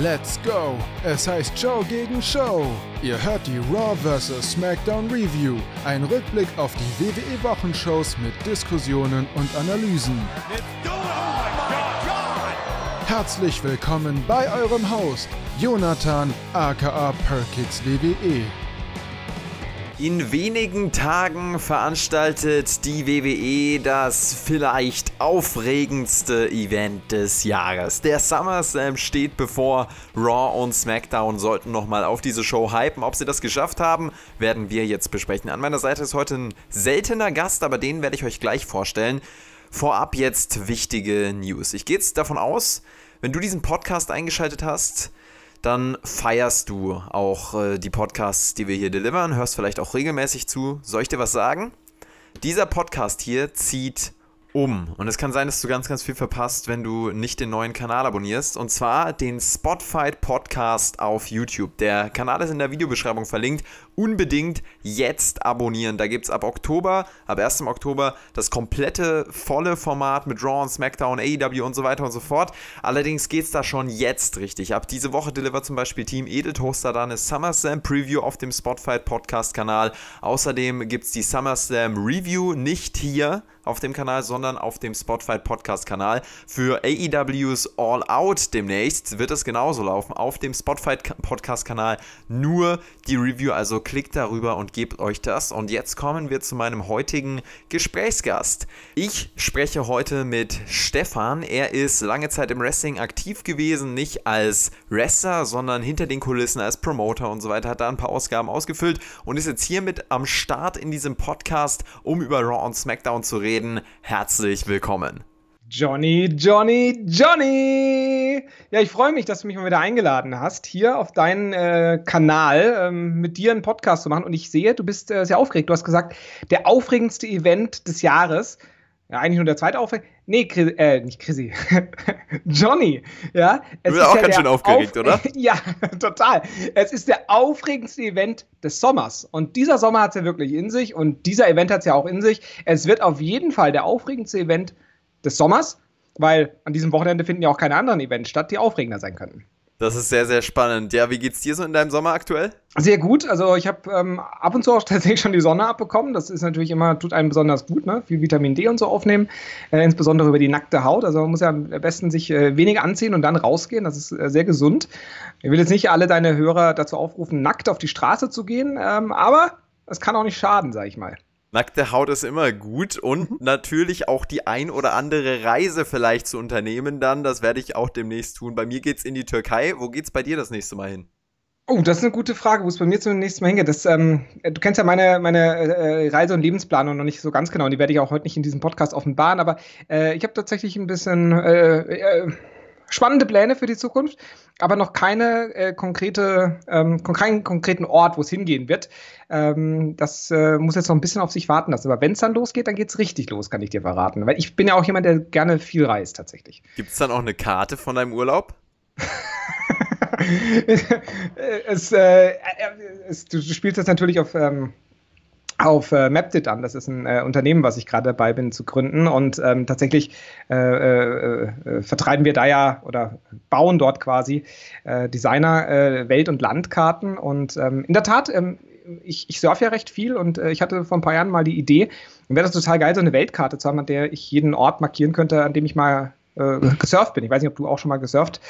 Let's go! Es heißt Show gegen Show. Ihr hört die Raw vs. SmackDown Review. Ein Rückblick auf die WWE-Wochenshows mit Diskussionen und Analysen. Herzlich willkommen bei eurem Host, Jonathan aka Perkits WWE. In wenigen Tagen veranstaltet die WWE das vielleicht aufregendste Event des Jahres. Der SummerSlam steht bevor. Raw und SmackDown sollten nochmal auf diese Show hypen. Ob sie das geschafft haben, werden wir jetzt besprechen. An meiner Seite ist heute ein seltener Gast, aber den werde ich euch gleich vorstellen. Vorab jetzt wichtige News. Ich gehe jetzt davon aus, wenn du diesen Podcast eingeschaltet hast, dann feierst du auch äh, die Podcasts, die wir hier delivern, hörst vielleicht auch regelmäßig zu. Soll ich dir was sagen? Dieser Podcast hier zieht um. Und es kann sein, dass du ganz, ganz viel verpasst, wenn du nicht den neuen Kanal abonnierst. Und zwar den Spotfight Podcast auf YouTube. Der Kanal ist in der Videobeschreibung verlinkt. Unbedingt jetzt abonnieren. Da gibt es ab Oktober, ab 1. Oktober, das komplette volle Format mit Raw und SmackDown, AEW und so weiter und so fort. Allerdings geht es da schon jetzt richtig. Ab diese Woche delivert zum Beispiel Team Edeltoaster dann eine SummerSlam Preview auf dem Spotfight Podcast Kanal. Außerdem gibt es die SummerSlam Review nicht hier auf dem Kanal, sondern auf dem Spotfight Podcast Kanal. Für AEWs All Out demnächst wird es genauso laufen auf dem Spotfight Podcast Kanal. Nur die Review, also klickt darüber und gebt euch das. Und jetzt kommen wir zu meinem heutigen Gesprächsgast. Ich spreche heute mit Stefan. Er ist lange Zeit im Wrestling aktiv gewesen, nicht als Wrestler, sondern hinter den Kulissen als Promoter und so weiter. Hat da ein paar Ausgaben ausgefüllt und ist jetzt hiermit am Start in diesem Podcast, um über Raw und SmackDown zu reden reden. Herzlich willkommen. Johnny, Johnny, Johnny! Ja, ich freue mich, dass du mich mal wieder eingeladen hast, hier auf deinen äh, Kanal ähm, mit dir einen Podcast zu machen. Und ich sehe, du bist äh, sehr aufgeregt. Du hast gesagt, der aufregendste Event des Jahres. Ja, eigentlich nur der zweite aufregend. Nee, Chris, äh, nicht Chrissy. Johnny, ja. Es du bist auch ja ganz schön aufgeregt, auf oder? ja, total. Es ist der aufregendste Event des Sommers. Und dieser Sommer hat es ja wirklich in sich und dieser Event hat es ja auch in sich. Es wird auf jeden Fall der aufregendste Event des Sommers, weil an diesem Wochenende finden ja auch keine anderen Events statt, die aufregender sein könnten. Das ist sehr, sehr spannend. Ja, wie geht's dir so in deinem Sommer aktuell? Sehr gut. Also ich habe ähm, ab und zu auch tatsächlich schon die Sonne abbekommen. Das ist natürlich immer, tut einem besonders gut, ne? Viel Vitamin D und so aufnehmen, äh, insbesondere über die nackte Haut. Also man muss ja am besten sich äh, weniger anziehen und dann rausgehen. Das ist äh, sehr gesund. Ich will jetzt nicht alle deine Hörer dazu aufrufen, nackt auf die Straße zu gehen, ähm, aber es kann auch nicht schaden, sag ich mal. Nackte Haut ist immer gut und mhm. natürlich auch die ein oder andere Reise vielleicht zu unternehmen dann. Das werde ich auch demnächst tun. Bei mir geht's in die Türkei. Wo geht's bei dir das nächste Mal hin? Oh, das ist eine gute Frage, wo es bei mir zunächst mal hingeht. Das, ähm, du kennst ja meine, meine äh, Reise- und Lebensplanung noch nicht so ganz genau und die werde ich auch heute nicht in diesem Podcast offenbaren, aber äh, ich habe tatsächlich ein bisschen äh, äh spannende Pläne für die Zukunft, aber noch keine äh, konkrete, ähm, keinen konkreten Ort, wo es hingehen wird. Ähm, das äh, muss jetzt noch ein bisschen auf sich warten lassen. Aber wenn es dann losgeht, dann geht es richtig los, kann ich dir verraten. Weil ich bin ja auch jemand, der gerne viel reist tatsächlich. Gibt es dann auch eine Karte von deinem Urlaub? es, äh, es, du, spielst das natürlich auf ähm, auf äh, Maptit an. Das ist ein äh, Unternehmen, was ich gerade dabei bin zu gründen. Und ähm, tatsächlich äh, äh, äh vertreiben wir da ja oder bauen dort quasi äh, Designer Welt- und Landkarten. Und ähm, in der Tat, ähm, ich, ich surfe ja recht viel und ich hatte vor ein paar Jahren mal die Idee, wäre das total geil, so eine Weltkarte zu haben, an der ich jeden Ort markieren könnte, an dem ich mal äh, gesurft bin. Ich weiß nicht, ob du auch schon mal gesurft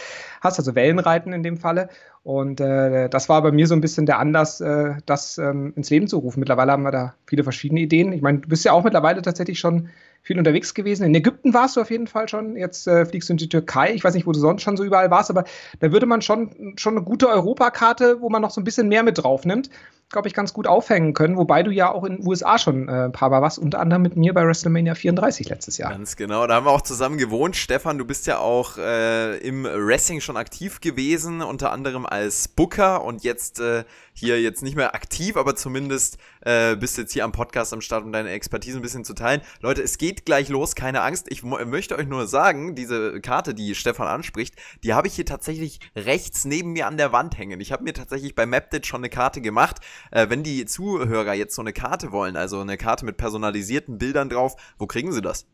hast, also Wellenreiten in dem Falle. Und äh, das war bei mir so ein bisschen der Anlass, äh, das ähm, ins Leben zu rufen. Mittlerweile haben wir da viele verschiedene Ideen. Ich meine, du bist ja auch mittlerweile tatsächlich schon viel unterwegs gewesen. In Ägypten warst du auf jeden Fall schon. Jetzt äh, fliegst du in die Türkei. Ich weiß nicht, wo du sonst schon so überall warst, aber da würde man schon, schon eine gute Europakarte, wo man noch so ein bisschen mehr mit drauf nimmt, glaube ich, ganz gut aufhängen können. Wobei du ja auch in den USA schon äh, ein paar Mal warst, unter anderem mit mir bei WrestleMania 34 letztes Jahr. Ganz genau, da haben wir auch zusammen gewohnt. Stefan, du bist ja auch äh, im Wrestling schon aktiv gewesen, unter anderem als Booker und jetzt äh, hier jetzt nicht mehr aktiv, aber zumindest äh, bist jetzt hier am Podcast am Start, um deine Expertise ein bisschen zu teilen. Leute, es geht gleich los, keine Angst. Ich möchte euch nur sagen, diese Karte, die Stefan anspricht, die habe ich hier tatsächlich rechts neben mir an der Wand hängen. Ich habe mir tatsächlich bei Mapdit schon eine Karte gemacht. Äh, wenn die Zuhörer jetzt so eine Karte wollen, also eine Karte mit personalisierten Bildern drauf, wo kriegen sie das?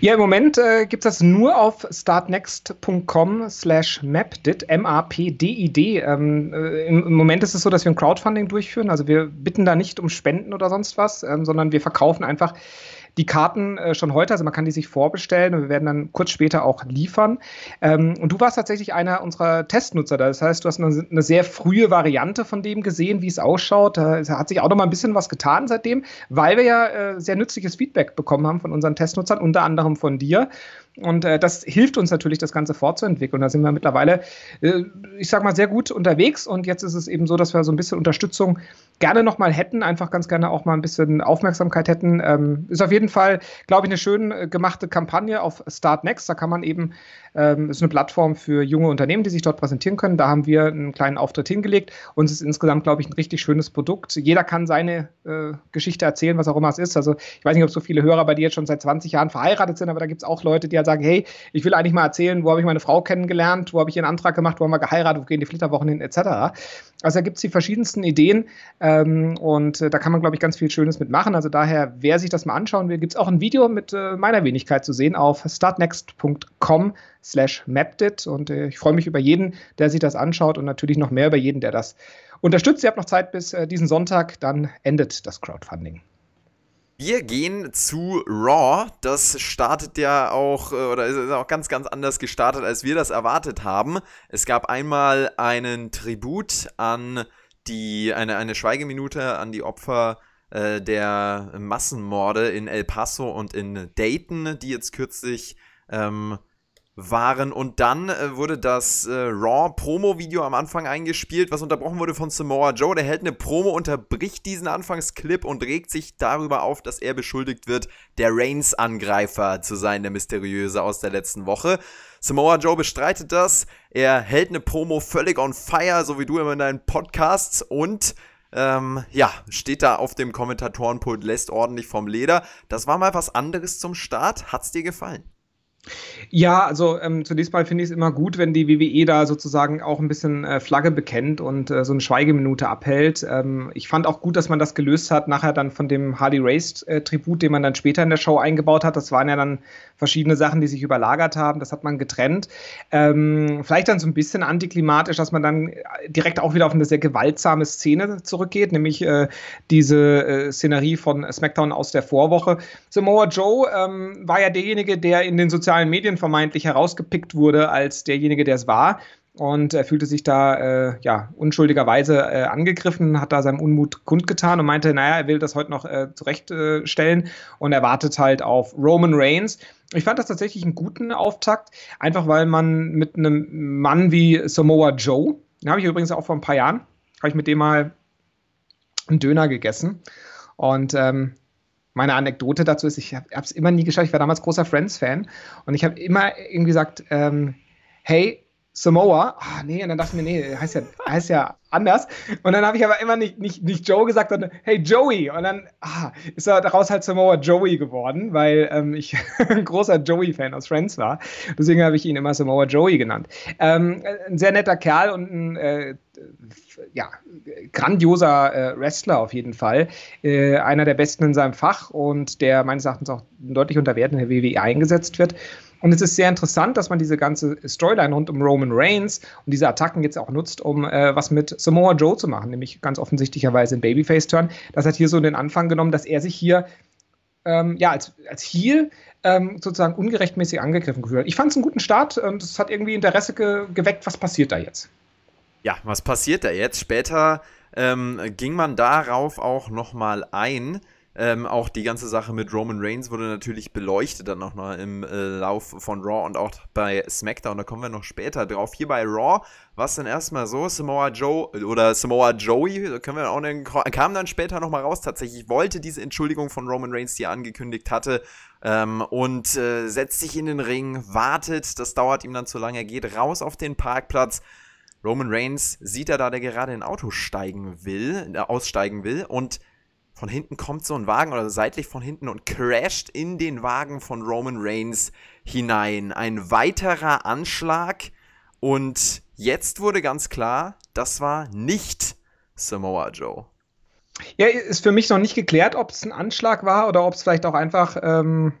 Ja, im Moment äh, gibt es das nur auf startnext.com slash mapdit, M-A-P-D-I-D. Ähm, äh, im, im, Moment ist es so, dass wir ein Crowdfunding durchführen. Also wir bitten da nicht um Spenden oder sonst was, ähm, sondern wir verkaufen einfach die Karten äh, schon heute, also man kann die sich vorbestellen und wir werden dann kurz später auch liefern. Ähm, und du warst tatsächlich einer unserer Testnutzer. Das heißt, du hast eine, eine sehr frühe Variante von dem gesehen, wie es ausschaut. Da hat sich auch noch mal ein bisschen was getan seitdem, weil wir ja äh, sehr nützliches Feedback bekommen haben von unseren Testnutzern, unter anderem von dir. Und äh, das hilft uns natürlich, das Ganze fortzuentwickeln. Da sind wir mittlerweile, äh, ich sag mal, sehr gut unterwegs. Und jetzt ist es eben so, dass wir so ein bisschen Unterstützung gerne nochmal hätten, einfach ganz gerne auch mal ein bisschen Aufmerksamkeit hätten. Ähm, ist auf jeden Fall, glaube ich, eine schön äh, gemachte Kampagne auf Start Next. Da kann man eben, ähm, ist eine Plattform für junge Unternehmen, die sich dort präsentieren können. Da haben wir einen kleinen Auftritt hingelegt und es ist insgesamt, glaube ich, ein richtig schönes Produkt. Jeder kann seine äh, Geschichte erzählen, was auch immer es ist. Also ich weiß nicht, ob so viele Hörer bei dir jetzt schon seit 20 Jahren verheiratet sind, aber da gibt es auch Leute, die halt sagen, hey, ich will eigentlich mal erzählen, wo habe ich meine Frau kennengelernt, wo habe ich ihren Antrag gemacht, wo haben wir geheiratet, wo gehen die Flitterwochen hin, etc. Also da gibt es die verschiedensten Ideen ähm, und äh, da kann man, glaube ich, ganz viel Schönes mitmachen. Also daher, wer sich das mal anschauen will, gibt es auch ein Video mit äh, meiner Wenigkeit zu sehen auf startnext.com slash mapdit und äh, ich freue mich über jeden, der sich das anschaut und natürlich noch mehr über jeden, der das unterstützt. Ihr habt noch Zeit bis äh, diesen Sonntag, dann endet das Crowdfunding. Wir gehen zu Raw. Das startet ja auch, äh, oder ist auch ganz, ganz anders gestartet, als wir das erwartet haben. Es gab einmal einen Tribut an die, eine, eine Schweigeminute an die Opfer äh, der Massenmorde in El Paso und in Dayton, die jetzt kürzlich ähm, waren. Und dann äh, wurde das äh, Raw-Promo-Video am Anfang eingespielt, was unterbrochen wurde von Samoa Joe. Der hält eine Promo, unterbricht diesen Anfangsclip und regt sich darüber auf, dass er beschuldigt wird, der Reigns-Angreifer zu sein, der mysteriöse aus der letzten Woche. Samoa Joe bestreitet das. Er hält eine Promo völlig on fire, so wie du immer in deinen Podcasts und ähm, ja, steht da auf dem Kommentatorenpult, lässt ordentlich vom Leder. Das war mal was anderes zum Start. Hat's dir gefallen? Ja, also ähm, zunächst mal finde ich es immer gut, wenn die WWE da sozusagen auch ein bisschen äh, Flagge bekennt und äh, so eine Schweigeminute abhält. Ähm, ich fand auch gut, dass man das gelöst hat, nachher dann von dem Harley Race-Tribut, äh, den man dann später in der Show eingebaut hat. Das waren ja dann verschiedene Sachen, die sich überlagert haben. Das hat man getrennt. Ähm, vielleicht dann so ein bisschen antiklimatisch, dass man dann direkt auch wieder auf eine sehr gewaltsame Szene zurückgeht, nämlich äh, diese äh, Szenerie von SmackDown aus der Vorwoche. Samoa Joe ähm, war ja derjenige, der in den sozialen sozialen Medien vermeintlich herausgepickt wurde als derjenige, der es war. Und er fühlte sich da äh, ja, unschuldigerweise äh, angegriffen, hat da seinem Unmut kundgetan und meinte, naja, er will das heute noch äh, zurechtstellen und er wartet halt auf Roman Reigns. Ich fand das tatsächlich einen guten Auftakt, einfach weil man mit einem Mann wie Samoa Joe, den habe ich übrigens auch vor ein paar Jahren, habe ich mit dem mal einen Döner gegessen. Und ähm, meine Anekdote dazu ist, ich habe es immer nie geschafft. Ich war damals großer Friends-Fan und ich habe immer irgendwie gesagt, ähm, hey, Samoa, ah, nee, und dann dachte ich mir, nee, heißt ja, heißt ja anders. Und dann habe ich aber immer nicht, nicht, nicht Joe gesagt, sondern hey Joey. Und dann ah, ist er daraus halt Samoa Joey geworden, weil ähm, ich ein großer Joey-Fan aus Friends war. Deswegen habe ich ihn immer Samoa Joey genannt. Ähm, ein sehr netter Kerl und ein äh, ja, grandioser äh, Wrestler auf jeden Fall. Äh, einer der besten in seinem Fach und der meines Erachtens auch deutlich unter Wert in der WWE eingesetzt wird. Und es ist sehr interessant, dass man diese ganze Storyline rund um Roman Reigns und diese Attacken jetzt auch nutzt, um äh, was mit Samoa Joe zu machen, nämlich ganz offensichtlicherweise ein Babyface-Turn. Das hat hier so den Anfang genommen, dass er sich hier ähm, ja, als, als Heel ähm, sozusagen ungerechtmäßig angegriffen gefühlt hat. Ich fand es einen guten Start und es hat irgendwie Interesse ge geweckt, was passiert da jetzt. Ja, was passiert da jetzt? Später ähm, ging man darauf auch nochmal ein. Ähm, auch die ganze Sache mit Roman Reigns wurde natürlich beleuchtet dann noch mal im äh, Lauf von Raw und auch bei SmackDown. Da kommen wir noch später drauf. Hier bei Raw war es dann erstmal so, Samoa Joe oder Samoa Joey, können wir auch dann, kam dann später noch mal raus. Tatsächlich wollte diese Entschuldigung von Roman Reigns, die er angekündigt hatte, ähm, und äh, setzt sich in den Ring, wartet. Das dauert ihm dann zu lange. Er geht raus auf den Parkplatz. Roman Reigns sieht er da, der gerade in ein Auto steigen will, äh, aussteigen will und von hinten kommt so ein Wagen oder seitlich von hinten und crasht in den Wagen von Roman Reigns hinein. Ein weiterer Anschlag und jetzt wurde ganz klar, das war nicht Samoa Joe. Ja, ist für mich noch nicht geklärt, ob es ein Anschlag war oder ob es vielleicht auch einfach ähm,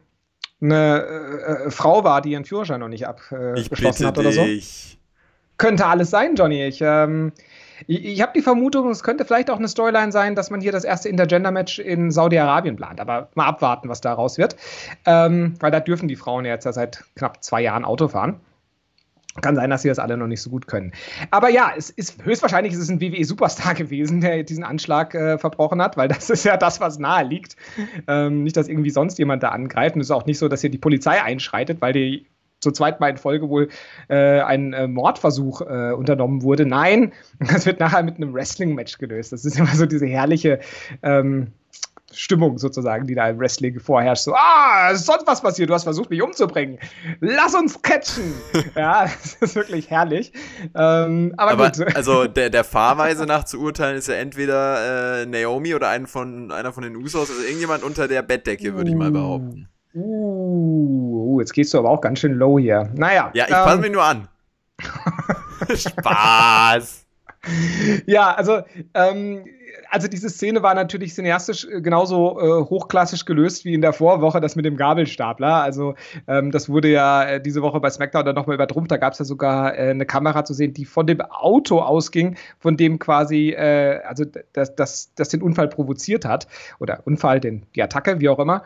eine äh, Frau war, die ihren Führerschein noch nicht abgeschlossen hat oder so. Dich. Könnte alles sein, Johnny. Ich, ähm, ich, ich habe die Vermutung, es könnte vielleicht auch eine Storyline sein, dass man hier das erste Intergender-Match in Saudi-Arabien plant. Aber mal abwarten, was da raus wird. Ähm, weil da dürfen die Frauen ja jetzt ja seit knapp zwei Jahren Auto fahren. Kann sein, dass sie das alle noch nicht so gut können. Aber ja, es ist höchstwahrscheinlich ist es ein WWE-Superstar gewesen, der diesen Anschlag äh, verbrochen hat, weil das ist ja das, was nahe liegt. Ähm, nicht, dass irgendwie sonst jemand da angreift. Und es ist auch nicht so, dass hier die Polizei einschreitet, weil die zur zweiten Mal in Folge wohl äh, ein äh, Mordversuch äh, unternommen wurde. Nein, das wird nachher mit einem Wrestling-Match gelöst. Das ist immer so diese herrliche ähm, Stimmung sozusagen, die da im Wrestling vorherrscht. So, ah, ist sonst was passiert, du hast versucht, mich umzubringen. Lass uns catchen. ja, das ist wirklich herrlich. Ähm, aber, aber gut. Also der, der Fahrweise nach zu urteilen ist ja entweder äh, Naomi oder ein von, einer von den Usos, also irgendjemand unter der Bettdecke, würde ich mal behaupten. Uh, jetzt gehst du aber auch ganz schön low hier. Naja. Ja, ich ähm, mich nur an. Spaß. Ja, also ähm, also diese Szene war natürlich cineastisch äh, genauso äh, hochklassisch gelöst wie in der Vorwoche das mit dem Gabelstapler. Also ähm, das wurde ja äh, diese Woche bei SmackDown dann nochmal übertrumpft. Da gab es ja sogar äh, eine Kamera zu sehen, die von dem Auto ausging, von dem quasi, äh, also das, das, das den Unfall provoziert hat. Oder Unfall, den, die Attacke, wie auch immer.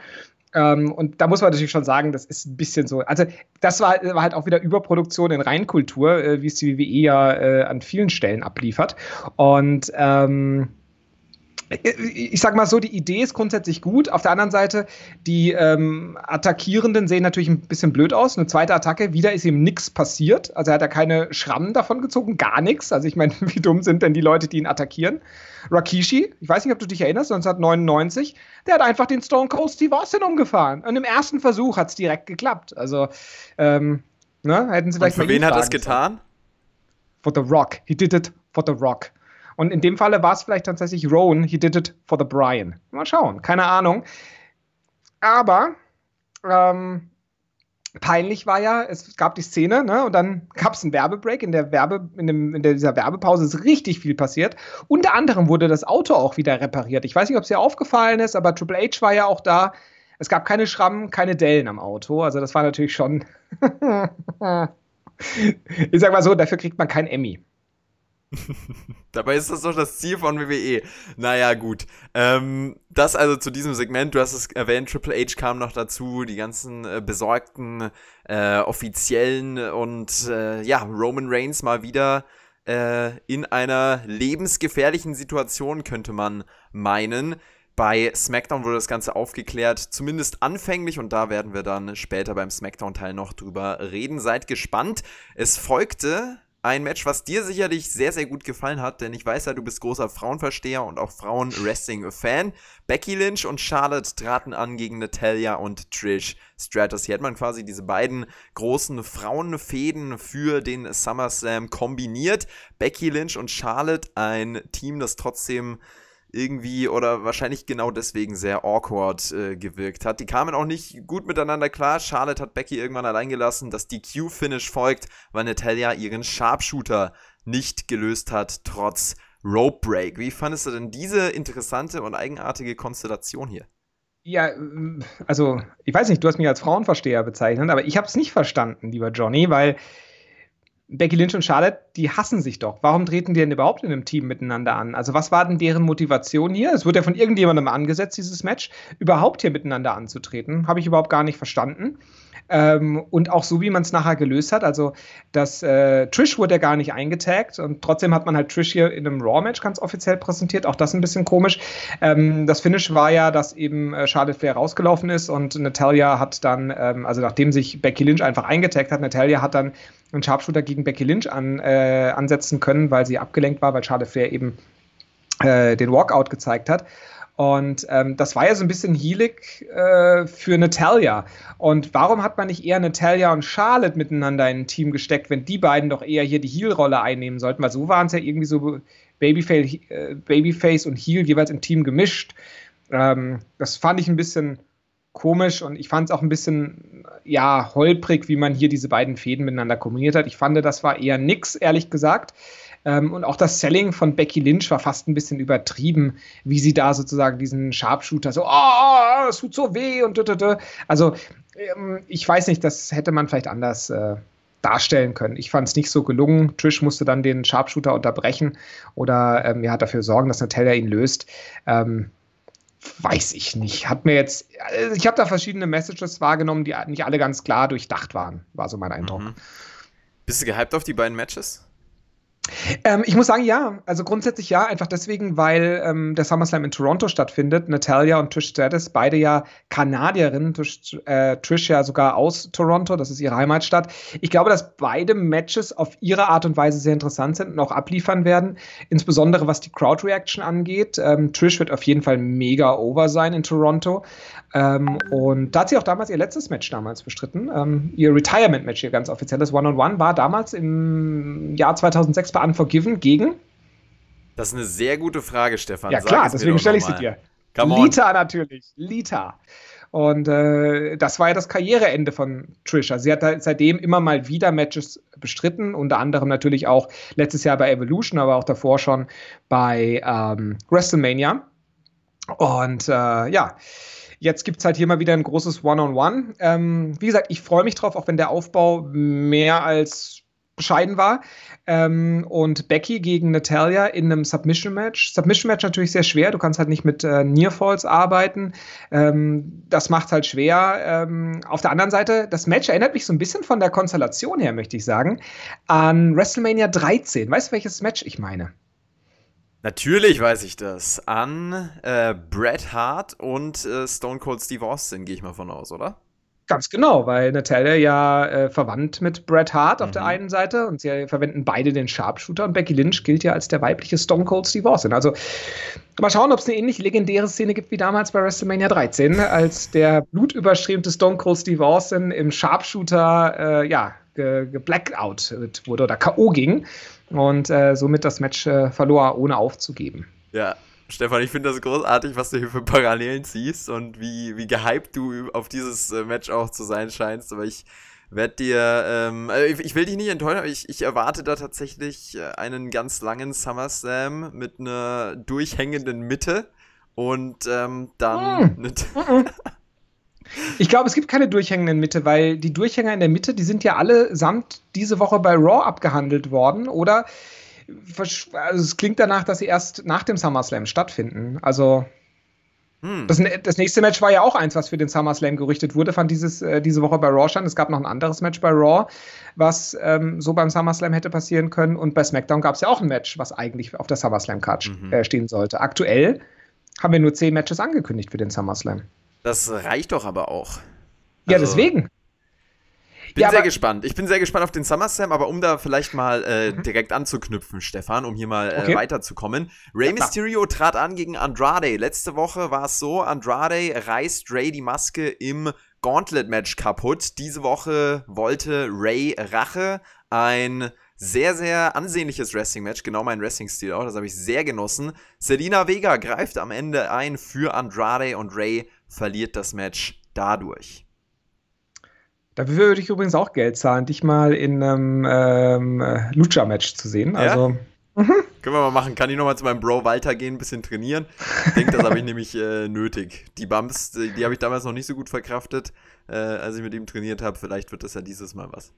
Ähm, und da muss man natürlich schon sagen, das ist ein bisschen so. Also, das war, war halt auch wieder Überproduktion in Reinkultur, äh, wie es die WWE ja äh, an vielen Stellen abliefert. Und ähm, ich sag mal so, die Idee ist grundsätzlich gut. Auf der anderen Seite, die ähm, Attackierenden sehen natürlich ein bisschen blöd aus. Eine zweite Attacke, wieder ist ihm nichts passiert. Also er hat ja keine Schrammen davon gezogen, gar nichts. Also ich meine, wie dumm sind denn die Leute, die ihn attackieren? Rakishi, ich weiß nicht, ob du dich erinnerst, 1999, der hat einfach den Stone Cold Steve Austin umgefahren. Und im ersten Versuch hat es direkt geklappt. Also, ähm, ne, hätten sie vielleicht Und für wen hat das getan? For The Rock. He did it for The Rock. Und in dem Falle war es vielleicht tatsächlich Rowan, he did it for the Brian. Mal schauen, keine Ahnung. Aber ähm, peinlich war ja, es gab die Szene, ne, und dann gab es einen Werbebreak. In der Werbe, in, dem, in dieser Werbepause ist richtig viel passiert. Unter anderem wurde das Auto auch wieder repariert. Ich weiß nicht, ob es dir aufgefallen ist, aber Triple H war ja auch da. Es gab keine Schrammen, keine Dellen am Auto. Also das war natürlich schon. ich sag mal so, dafür kriegt man kein Emmy. Dabei ist das doch das Ziel von WWE. Naja, gut. Ähm, das also zu diesem Segment. Du hast es erwähnt, Triple H kam noch dazu, die ganzen äh, besorgten äh, Offiziellen und äh, ja, Roman Reigns mal wieder äh, in einer lebensgefährlichen Situation, könnte man meinen. Bei SmackDown wurde das Ganze aufgeklärt, zumindest anfänglich, und da werden wir dann später beim SmackDown-Teil noch drüber reden. Seid gespannt. Es folgte ein Match, was dir sicherlich sehr, sehr gut gefallen hat, denn ich weiß ja, du bist großer Frauenversteher und auch Frauen-Wrestling-Fan. Becky Lynch und Charlotte traten an gegen Natalia und Trish Stratus. Hier hat man quasi diese beiden großen Frauenfäden für den SummerSlam kombiniert. Becky Lynch und Charlotte, ein Team, das trotzdem irgendwie oder wahrscheinlich genau deswegen sehr awkward äh, gewirkt hat. Die kamen auch nicht gut miteinander klar. Charlotte hat Becky irgendwann allein gelassen. Das DQ-Finish folgt, weil Natalia ihren Sharpshooter nicht gelöst hat, trotz Rope Break. Wie fandest du denn diese interessante und eigenartige Konstellation hier? Ja, also ich weiß nicht, du hast mich als Frauenversteher bezeichnet, aber ich habe es nicht verstanden, lieber Johnny, weil Becky Lynch und Charlotte, die hassen sich doch. Warum treten die denn überhaupt in einem Team miteinander an? Also, was war denn deren Motivation hier? Es wurde ja von irgendjemandem angesetzt, dieses Match, überhaupt hier miteinander anzutreten. Habe ich überhaupt gar nicht verstanden. Ähm, und auch so, wie man es nachher gelöst hat. Also, das äh, Trish wurde ja gar nicht eingetaggt und trotzdem hat man halt Trish hier in einem Raw-Match ganz offiziell präsentiert. Auch das ein bisschen komisch. Ähm, das Finish war ja, dass eben äh, Charlotte Flair rausgelaufen ist und Natalia hat dann, ähm, also nachdem sich Becky Lynch einfach eingetaggt hat, Natalia hat dann einen Sharpshooter gegen Becky Lynch an, äh, ansetzen können, weil sie abgelenkt war, weil Charlotte Flair eben äh, den Walkout gezeigt hat. Und ähm, das war ja so ein bisschen heelig äh, für Natalia. Und warum hat man nicht eher Natalia und Charlotte miteinander in ein Team gesteckt, wenn die beiden doch eher hier die Heel-Rolle einnehmen sollten? Weil so waren es ja irgendwie so Babyface, äh, Babyface und Heel jeweils im Team gemischt. Ähm, das fand ich ein bisschen komisch und ich fand es auch ein bisschen, ja, holprig, wie man hier diese beiden Fäden miteinander kombiniert hat. Ich fand, das war eher nix, ehrlich gesagt. Ähm, und auch das Selling von Becky Lynch war fast ein bisschen übertrieben, wie sie da sozusagen diesen Sharpshooter so, oh, es tut so weh und also ähm, ich weiß nicht, das hätte man vielleicht anders äh, darstellen können. Ich fand es nicht so gelungen. Trish musste dann den Sharpshooter unterbrechen oder ähm, ja, dafür sorgen, dass Natalia ihn löst. Ähm, weiß ich nicht. Hat mir jetzt, also ich habe da verschiedene Messages wahrgenommen, die nicht alle ganz klar durchdacht waren, war so mein Eindruck. Mhm. Bist du gehypt auf die beiden Matches? Ähm, ich muss sagen, ja. Also grundsätzlich ja, einfach deswegen, weil ähm, der SummerSlam in Toronto stattfindet. Natalia und Trish Stratus, beide ja Kanadierinnen. Trish, äh, Trish ja sogar aus Toronto, das ist ihre Heimatstadt. Ich glaube, dass beide Matches auf ihre Art und Weise sehr interessant sind und auch abliefern werden. Insbesondere was die Crowd Reaction angeht. Ähm, Trish wird auf jeden Fall mega over sein in Toronto. Ähm, und da hat sie auch damals ihr letztes Match damals bestritten. Ähm, ihr Retirement-Match, ihr ganz offizielles One-on-One, -on -One, war damals im Jahr 2006 bei Unforgiven gegen. Das ist eine sehr gute Frage, Stefan. Ja, Sag klar, deswegen stelle ich sie dir. Come Lita natürlich. Lita. Und äh, das war ja das Karriereende von Trisha. Sie hat seitdem immer mal wieder Matches bestritten, unter anderem natürlich auch letztes Jahr bei Evolution, aber auch davor schon bei ähm, WrestleMania. Und äh, ja, Jetzt gibt es halt hier mal wieder ein großes One-on-One. -on -One. ähm, wie gesagt, ich freue mich drauf, auch wenn der Aufbau mehr als bescheiden war. Ähm, und Becky gegen Natalia in einem Submission-Match. Submission-Match natürlich sehr schwer. Du kannst halt nicht mit äh, Nearfalls arbeiten. Ähm, das macht halt schwer. Ähm, auf der anderen Seite, das Match erinnert mich so ein bisschen von der Konstellation her, möchte ich sagen, an WrestleMania 13. Weißt du, welches Match ich meine? Natürlich weiß ich das. An äh, Bret Hart und äh, Stone Cold Steve Austin, gehe ich mal von aus, oder? Ganz genau, weil Natalia ja äh, verwandt mit Bret Hart auf mhm. der einen Seite und sie verwenden beide den Sharpshooter und Becky Lynch gilt ja als der weibliche Stone Cold Steve Austin. Also mal schauen, ob es eine ähnlich legendäre Szene gibt wie damals bei WrestleMania 13, als der blutüberströmte Stone Cold Steve Austin im Sharpshooter äh, ja, geblackout wurde oder K.O. ging und äh, somit das Match äh, verlor, ohne aufzugeben. Ja, Stefan, ich finde das großartig, was du hier für Parallelen ziehst und wie, wie gehypt du auf dieses äh, Match auch zu sein scheinst. Aber ich werde dir, ähm, also ich will dich nicht enttäuschen, aber ich, ich erwarte da tatsächlich äh, einen ganz langen SummerSlam mit einer durchhängenden Mitte und ähm, dann. Mm. Ich glaube, es gibt keine durchhängenden Mitte, weil die Durchhänger in der Mitte, die sind ja allesamt diese Woche bei Raw abgehandelt worden, oder? Also es klingt danach, dass sie erst nach dem SummerSlam stattfinden. Also hm. das, das, nächste Match war ja auch eins, was für den SummerSlam gerüchtet wurde, fand dieses, äh, diese Woche bei Raw stand. Es gab noch ein anderes Match bei Raw, was ähm, so beim SummerSlam hätte passieren können. Und bei SmackDown gab es ja auch ein Match, was eigentlich auf der SummerSlam-Card mhm. äh, stehen sollte. Aktuell haben wir nur zehn Matches angekündigt für den SummerSlam. Das reicht doch aber auch. Ja, also, deswegen. Bin ja, sehr gespannt. Ich bin sehr gespannt auf den SummerSlam, aber um da vielleicht mal äh, mhm. direkt anzuknüpfen, Stefan, um hier mal äh, okay. weiterzukommen. Rey ja, Mysterio trat an gegen Andrade. Letzte Woche war es so, Andrade reißt Ray die Maske im Gauntlet-Match kaputt. Diese Woche wollte Ray Rache. Ein sehr, sehr ansehnliches Wrestling-Match, genau mein Wrestling-Stil auch, das habe ich sehr genossen. Selina Vega greift am Ende ein für Andrade und Ray verliert das Match dadurch. Dafür würde ich übrigens auch Geld zahlen, dich mal in einem ähm, Lucha-Match zu sehen. Also. Ja? Mhm. Können wir mal machen. Kann ich nochmal zu meinem Bro Walter gehen, ein bisschen trainieren? Ich denke, das habe ich nämlich äh, nötig. Die Bumps, die, die habe ich damals noch nicht so gut verkraftet, äh, als ich mit ihm trainiert habe. Vielleicht wird das ja dieses Mal was.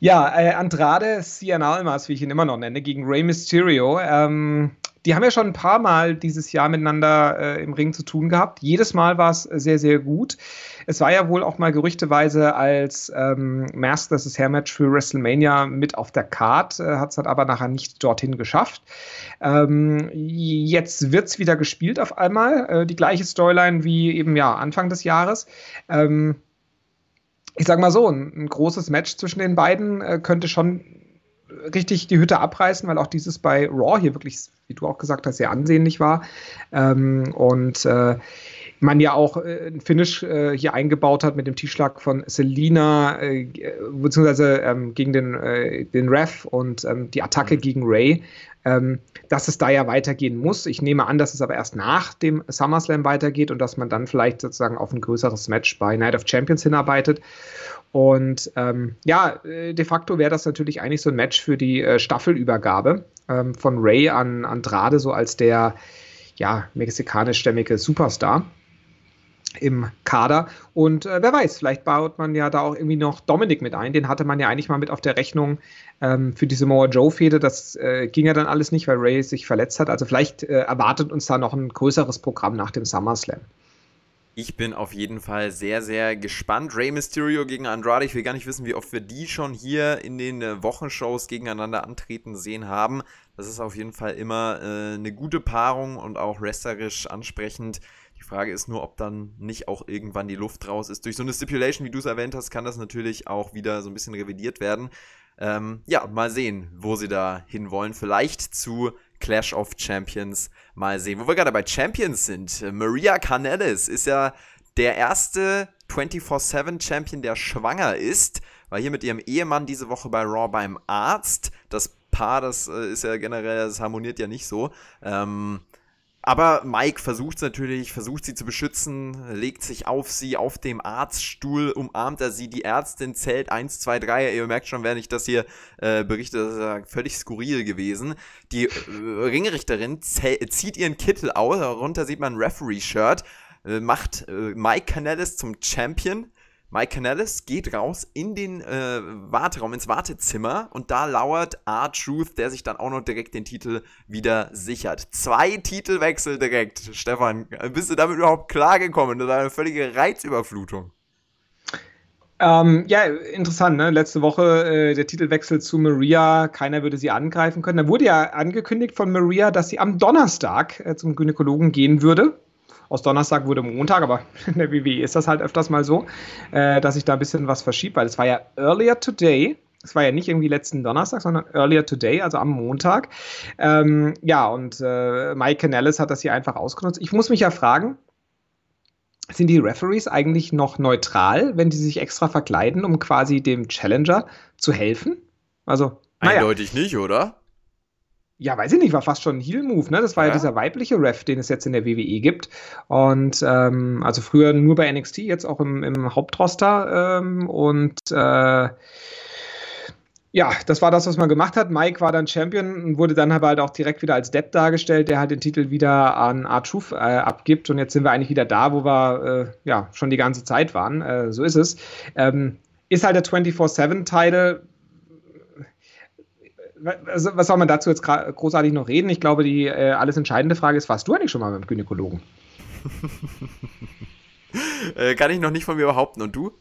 Ja, äh, Andrade Cien Almas, wie ich ihn immer noch nenne, gegen Rey Mysterio. Ähm, die haben ja schon ein paar Mal dieses Jahr miteinander äh, im Ring zu tun gehabt. Jedes Mal war es sehr, sehr gut. Es war ja wohl auch mal gerüchteweise als ähm, Master das Hair Match für WrestleMania mit auf der Card, äh, hat es dann aber nachher nicht dorthin geschafft. Ähm, jetzt wird es wieder gespielt auf einmal. Äh, die gleiche Storyline wie eben ja Anfang des Jahres. Ähm, ich sag mal so, ein, ein, großes Match zwischen den beiden äh, könnte schon richtig die Hütte abreißen, weil auch dieses bei Raw hier wirklich, wie du auch gesagt hast, sehr ansehnlich war. Ähm, und äh, man ja auch äh, ein Finish äh, hier eingebaut hat mit dem Tiefschlag von Selina, äh, beziehungsweise ähm, gegen den, äh, den Ref und ähm, die Attacke mhm. gegen Ray, ähm, dass es da ja weitergehen muss. Ich nehme an, dass es aber erst nach dem SummerSlam weitergeht und dass man dann vielleicht sozusagen auf ein größeres Match bei Night of Champions hinarbeitet. Und ähm, ja, äh, de facto wäre das natürlich eigentlich so ein Match für die äh, Staffelübergabe ähm, von Ray an Andrade, so als der ja, mexikanischstämmige Superstar im Kader. Und äh, wer weiß, vielleicht baut man ja da auch irgendwie noch Dominik mit ein. Den hatte man ja eigentlich mal mit auf der Rechnung ähm, für die Samoa Joe-Fehde. Das äh, ging ja dann alles nicht, weil Ray sich verletzt hat. Also vielleicht äh, erwartet uns da noch ein größeres Programm nach dem SummerSlam. Ich bin auf jeden Fall sehr, sehr gespannt. Rey Mysterio gegen Andrade. Ich will gar nicht wissen, wie oft wir die schon hier in den äh, Wochenshows gegeneinander antreten sehen haben. Das ist auf jeden Fall immer äh, eine gute Paarung und auch wrestlerisch ansprechend. Die Frage ist nur, ob dann nicht auch irgendwann die Luft raus ist. Durch so eine Stipulation, wie du es erwähnt hast, kann das natürlich auch wieder so ein bisschen revidiert werden. Ähm, ja, mal sehen, wo sie da hinwollen. Vielleicht zu Clash of Champions. Mal sehen. Wo wir gerade bei Champions sind. Maria Canellis ist ja der erste 24-7 Champion, der schwanger ist. War hier mit ihrem Ehemann diese Woche bei Raw beim Arzt. Das Paar, das äh, ist ja generell, das harmoniert ja nicht so. Ähm, aber Mike versucht es natürlich, versucht sie zu beschützen, legt sich auf sie auf dem Arztstuhl, umarmt er sie, die Ärztin zählt 1, 2, 3. Ihr merkt schon, während ich das hier äh, berichte, das ist ja völlig skurril gewesen. Die äh, Ringrichterin zieht ihren Kittel aus, darunter sieht man ein Referee-Shirt, äh, macht äh, Mike Canellis zum Champion Mike Canellis geht raus in den äh, Warteraum, ins Wartezimmer und da lauert R-Truth, der sich dann auch noch direkt den Titel wieder sichert. Zwei Titelwechsel direkt. Stefan, bist du damit überhaupt klargekommen? Das ist eine völlige Reizüberflutung. Ähm, ja, interessant, ne? Letzte Woche äh, der Titelwechsel zu Maria, keiner würde sie angreifen können. Da wurde ja angekündigt von Maria, dass sie am Donnerstag äh, zum Gynäkologen gehen würde aus Donnerstag wurde Montag, aber in der WWE ist das halt öfters mal so, äh, dass sich da ein bisschen was verschiebt, weil es war ja earlier today. Es war ja nicht irgendwie letzten Donnerstag, sondern earlier today, also am Montag. Ähm, ja, und äh, Mike Canellis hat das hier einfach ausgenutzt. Ich muss mich ja fragen, sind die Referees eigentlich noch neutral, wenn die sich extra verkleiden, um quasi dem Challenger zu helfen? Also, naja. eindeutig nicht, oder? Ja, weiß ich nicht, war fast schon ein Heel-Move, ne? Das war ja. ja. dieser weibliche Ref, den es jetzt in der WWE gibt. Und ähm, also früher nur bei NXT, jetzt auch im, im Hauptroster. Ähm, und äh, ja, das war das, was man gemacht hat. Mike war dann Champion und wurde dann aber halt auch direkt wieder als Depp dargestellt, der halt den Titel wieder an R-Truth äh, abgibt. Und jetzt sind wir eigentlich wieder da, wo wir äh, ja schon die ganze Zeit waren. Äh, so ist es. Ähm, ist halt der 24-7-Title was, was soll man dazu jetzt großartig noch reden? Ich glaube, die äh, alles entscheidende Frage ist, warst du eigentlich schon mal beim Gynäkologen? äh, kann ich noch nicht von mir behaupten. Und du?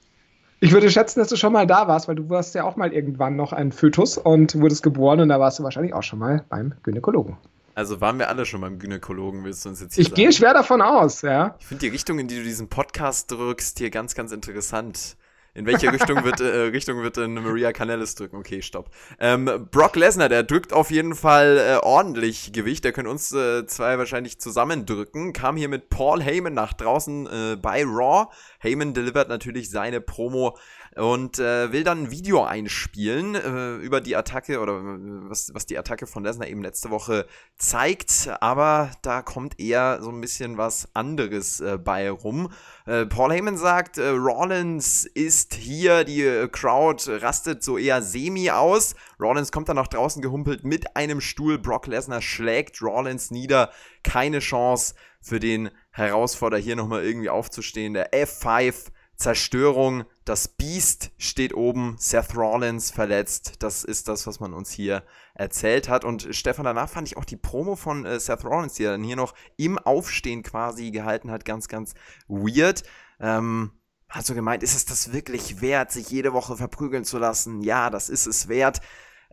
Ich würde schätzen, dass du schon mal da warst, weil du warst ja auch mal irgendwann noch ein Fötus und wurdest geboren und da warst du wahrscheinlich auch schon mal beim Gynäkologen. Also waren wir alle schon beim Gynäkologen, willst du uns jetzt hier Ich sagen? gehe schwer davon aus, ja. Ich finde die Richtung, in die du diesen Podcast drückst, hier ganz, ganz interessant. In welche Richtung wird, äh, Richtung wird denn Maria Canellis drücken? Okay, stopp. Ähm, Brock Lesnar, der drückt auf jeden Fall äh, ordentlich Gewicht. Der können uns äh, zwei wahrscheinlich zusammendrücken. Kam hier mit Paul Heyman nach draußen äh, bei Raw. Heyman delivert natürlich seine Promo und äh, will dann ein Video einspielen äh, über die Attacke oder äh, was, was die Attacke von Lesnar eben letzte Woche zeigt. Aber da kommt eher so ein bisschen was anderes äh, bei rum. Äh, Paul Heyman sagt, äh, Rollins ist hier, die Crowd rastet so eher semi aus. Rollins kommt dann nach draußen gehumpelt mit einem Stuhl. Brock Lesnar schlägt Rollins nieder. Keine Chance für den Herausforderer hier nochmal irgendwie aufzustehen. Der F5 Zerstörung, das Beast steht oben, Seth Rollins verletzt. Das ist das, was man uns hier erzählt hat. Und Stefan, danach fand ich auch die Promo von äh, Seth Rollins, die er dann hier noch im Aufstehen quasi gehalten hat, ganz, ganz weird. Ähm, hat so gemeint, ist es das wirklich wert, sich jede Woche verprügeln zu lassen? Ja, das ist es wert.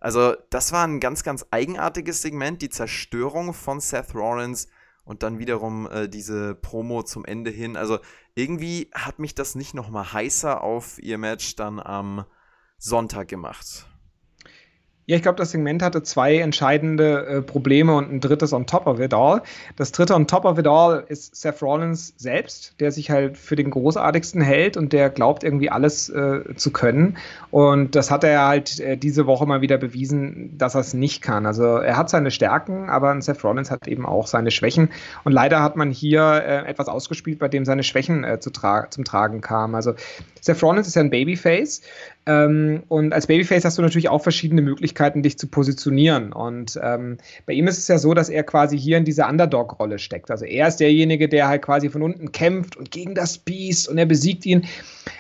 Also, das war ein ganz, ganz eigenartiges Segment, die Zerstörung von Seth Rollins und dann wiederum äh, diese Promo zum Ende hin. Also irgendwie hat mich das nicht noch mal heißer auf ihr Match dann am Sonntag gemacht. Ja, ich glaube, das Segment hatte zwei entscheidende äh, Probleme und ein drittes on top of it all. Das dritte on top of it all ist Seth Rollins selbst, der sich halt für den großartigsten hält und der glaubt irgendwie alles äh, zu können. Und das hat er halt äh, diese Woche mal wieder bewiesen, dass er es nicht kann. Also er hat seine Stärken, aber Seth Rollins hat eben auch seine Schwächen. Und leider hat man hier äh, etwas ausgespielt, bei dem seine Schwächen äh, zu tra zum Tragen kamen. Also Seth Rollins ist ja ein Babyface. Ähm, und als Babyface hast du natürlich auch verschiedene Möglichkeiten, dich zu positionieren. Und ähm, bei ihm ist es ja so, dass er quasi hier in dieser Underdog-Rolle steckt. Also er ist derjenige, der halt quasi von unten kämpft und gegen das Beast und er besiegt ihn.